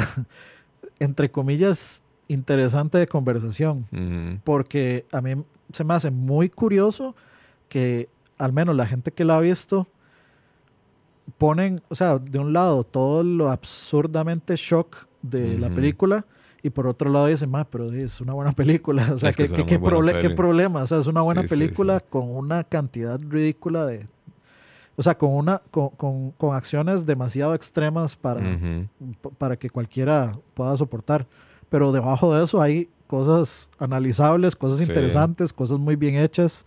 entre comillas, interesante de conversación. Porque a mí se me hace muy curioso que al menos la gente que la ha visto ponen, o sea, de un lado todo lo absurdamente shock de la película y por otro lado dicen, "Ma, pero es una buena película, o sea, Es que ¿qué, qué- muy qué problema? O sea, es una buena Sí, sí, película sí. con una cantidad ridícula de... O sea, con, una, con, con- con acciones demasiado extremas para, Ujú. p- para que cualquiera pueda soportar. Pero debajo de eso hay cosas analizables, cosas Sí. interesantes, cosas muy bien hechas.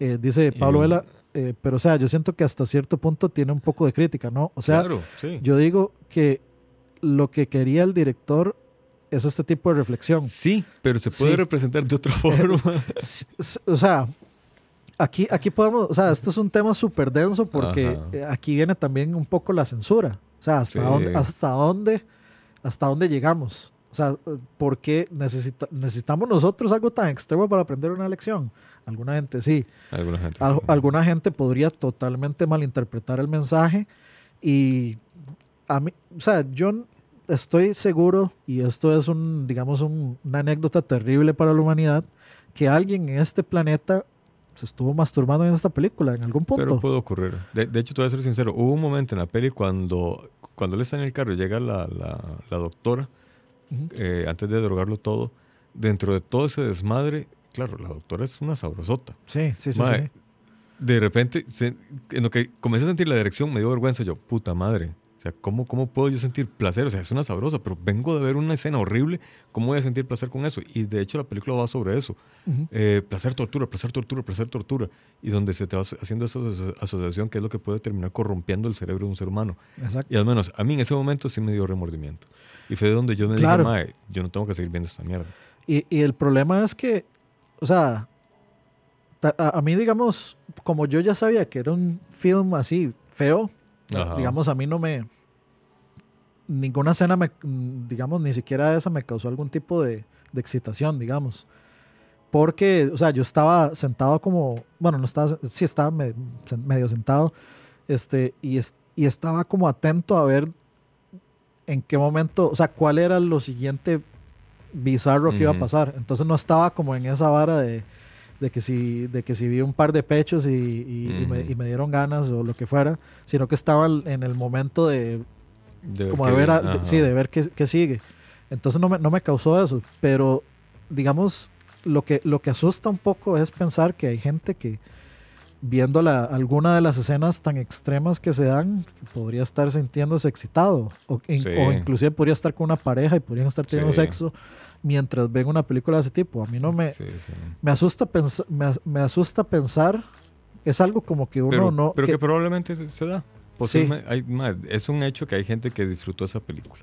Eh, dice Pablo Vela, eh, pero o sea, yo siento que hasta cierto punto tiene un poco de crítica, ¿no? O sea, claro, sí. yo digo que lo que quería el director es este tipo de reflexión. Sí, pero se puede Sí. representar de otra forma. S- s- o sea, aquí, aquí podemos, o sea, esto es un tema súper denso porque Ajá. eh, aquí viene también un poco la censura. O sea, hasta, Sí. dónde, hasta dónde, hasta dónde llegamos. O sea, eh, ¿por qué necesita- necesitamos nosotros algo tan extremo para aprender una lección? Alguna gente sí. Alguna gente. Al- sí. alguna gente podría totalmente malinterpretar el mensaje y a mí, o sea, yo estoy seguro, y esto es un, digamos, un- una anécdota terrible para la humanidad, que alguien en este planeta se estuvo masturbando en esta película en algún punto. Pero puede ocurrir. De, de hecho, te voy a ser sincero. Hubo un momento en la peli cuando, cuando él está en el carro y llega la, la, la doctora, eh, antes de drogarlo todo, dentro de todo ese desmadre, claro, la doctora es una sabrosota. Sí, sí, sí. Sí. De repente, se- en lo que comencé a sentir la dirección, me dio vergüenza. Yo, puta madre. Sea, ¿cómo, ¿cómo puedo yo sentir placer? O sea, es una sabrosa, pero vengo de ver una escena horrible. ¿Cómo voy a sentir placer con eso? Y de hecho, la película va sobre eso. Ujú. Eh, placer, tortura, placer, tortura, placer, tortura. Y donde se te va haciendo esa aso- asociación que es lo que puede terminar corrompiendo el cerebro de un ser humano. Exacto. Y al menos a mí en ese momento sí me dio remordimiento. Y fue donde yo me Claro. dije, mae, yo no tengo que seguir viendo esta mierda. Y, y el problema es que, o sea, a, a mí, digamos, como yo ya sabía que era un film así feo, Ajá. digamos, a mí no me. Ninguna escena, me, mm, digamos, ni siquiera esa me causó algún tipo de, de excitación, digamos. Porque, o sea, yo estaba sentado como. Bueno, no estaba. Sí, estaba me- medio sentado. Este, y, es- y estaba como atento a ver en qué momento. O sea, cuál era lo siguiente bizarro que iba a pasar. Entonces no estaba como en esa vara de, de que si de que si vi un par de pechos y, y- y me, Ujú. y me dieron ganas o lo que fuera, sino que estaba en el momento de De como de ver a- de- sí, de ver qué, qué sigue. Entonces no me, no me causó eso, pero digamos lo que lo que asusta un poco es pensar que hay gente que viendo la, alguna de las escenas tan extremas que se dan, podría estar sintiéndose excitado o, in- Sí. o inclusive podría estar con una pareja y podrían estar teniendo Sí. sexo mientras ven una película de ese tipo. A mí no me, Sí, me asusta me, me asusta pensar, es algo como que uno Pero, no... pero que, que- probablemente se, se da. Posiblemente- hay- es un hecho que hay gente que disfrutó esa película,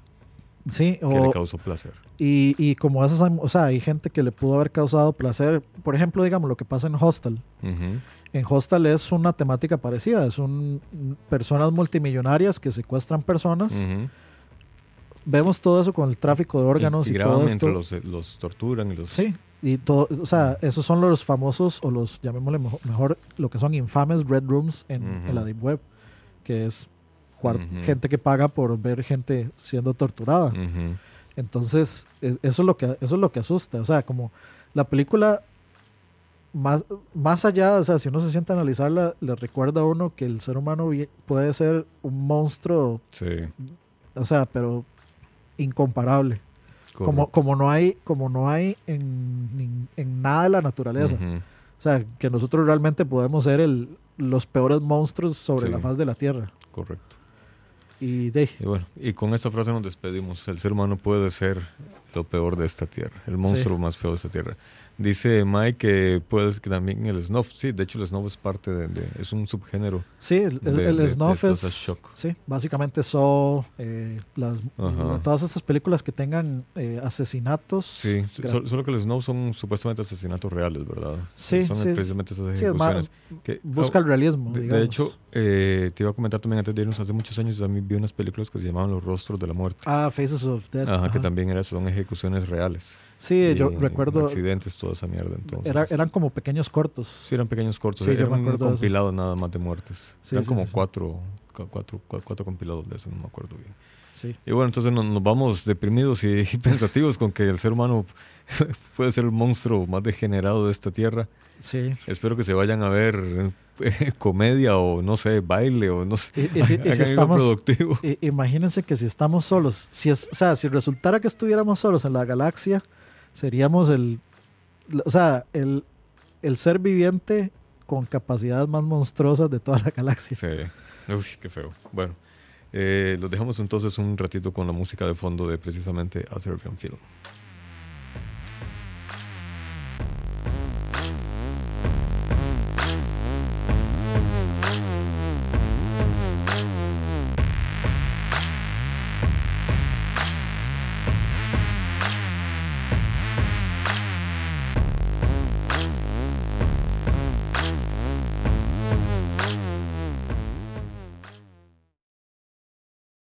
sí, que le causó placer. y, y como esas, o sea, hay gente que le pudo haber causado placer. Por ejemplo, digamos, lo que pasa en Hostel. En Hostel es una temática parecida, es un personas multimillonarias que secuestran personas. Vemos todo eso con el tráfico de órganos y, y, y todo esto. los, los torturan y los... Sí, y todo, o sea, esos son los famosos o los, llamémosle mejo- mejor, lo que son infames red rooms en, Ujú. en la deep web, que es gente que paga por ver gente siendo torturada. Entonces, e- eso es lo que eso es lo que asusta, o sea, como la película más, más allá, o sea, si uno se siente a analizarla, le recuerda a uno que el ser humano puede ser un monstruo, Sí. o sea, pero incomparable. Como, correcto. como no hay, como no hay en, en nada de la naturaleza. O sea, que nosotros realmente podemos ser el, los peores monstruos sobre Sí. la faz de la Tierra. Correcto. Y de, Y bueno, y con esta frase nos despedimos. El ser humano puede ser lo peor de esta tierra, el monstruo más feo de esta tierra. Dice Mike que puedes que también el snuff, sí, de hecho el snuff es parte de, de- es un subgénero. Sí, el, el, de- el snuff es. Shock. Sí, básicamente son eh, las, todas estas películas que tengan eh, asesinatos. Sí, solo que los snuff son supuestamente asesinatos reales, ¿verdad? Sí, son sí, precisamente esas sí, es más- ejecuciones. que- busca el realismo. De, de hecho, eh, te iba a comentar también antes de irnos, hace muchos años también vi unas películas que se llamaban Los Rostros de la Muerte. Ah, Faces of Death. Ajá, que también era, son ejecuciones reales. Sí, yo Y recuerdo. Accidentes, toda esa mierda. Entonces, Era- eran como pequeños cortos. Sí, eran pequeños cortos. Sí, yo era un de eso. compilado nada más de muertes. Sí, eran sí, como. Cuatro, cu- cuatro, cu- cuatro compilados de eso, no me acuerdo bien. Sí. Y bueno, entonces nos, nos vamos deprimidos y, y pensativos con que el ser humano puede ser el monstruo más degenerado de esta tierra. Sí. Espero que se vayan a ver eh, comedia o no sé, baile o no sé. Y- y si- y si estamos- productivo. Imagínense que si estamos solos, si es, o sea, si resultara que estuviéramos solos en la galaxia, seríamos el, o sea, el, el ser viviente con capacidades más monstruosas de toda la galaxia. Sí. Uy, qué feo. Bueno, eh, los dejamos entonces un ratito con la música de fondo de precisamente A Serbian Film.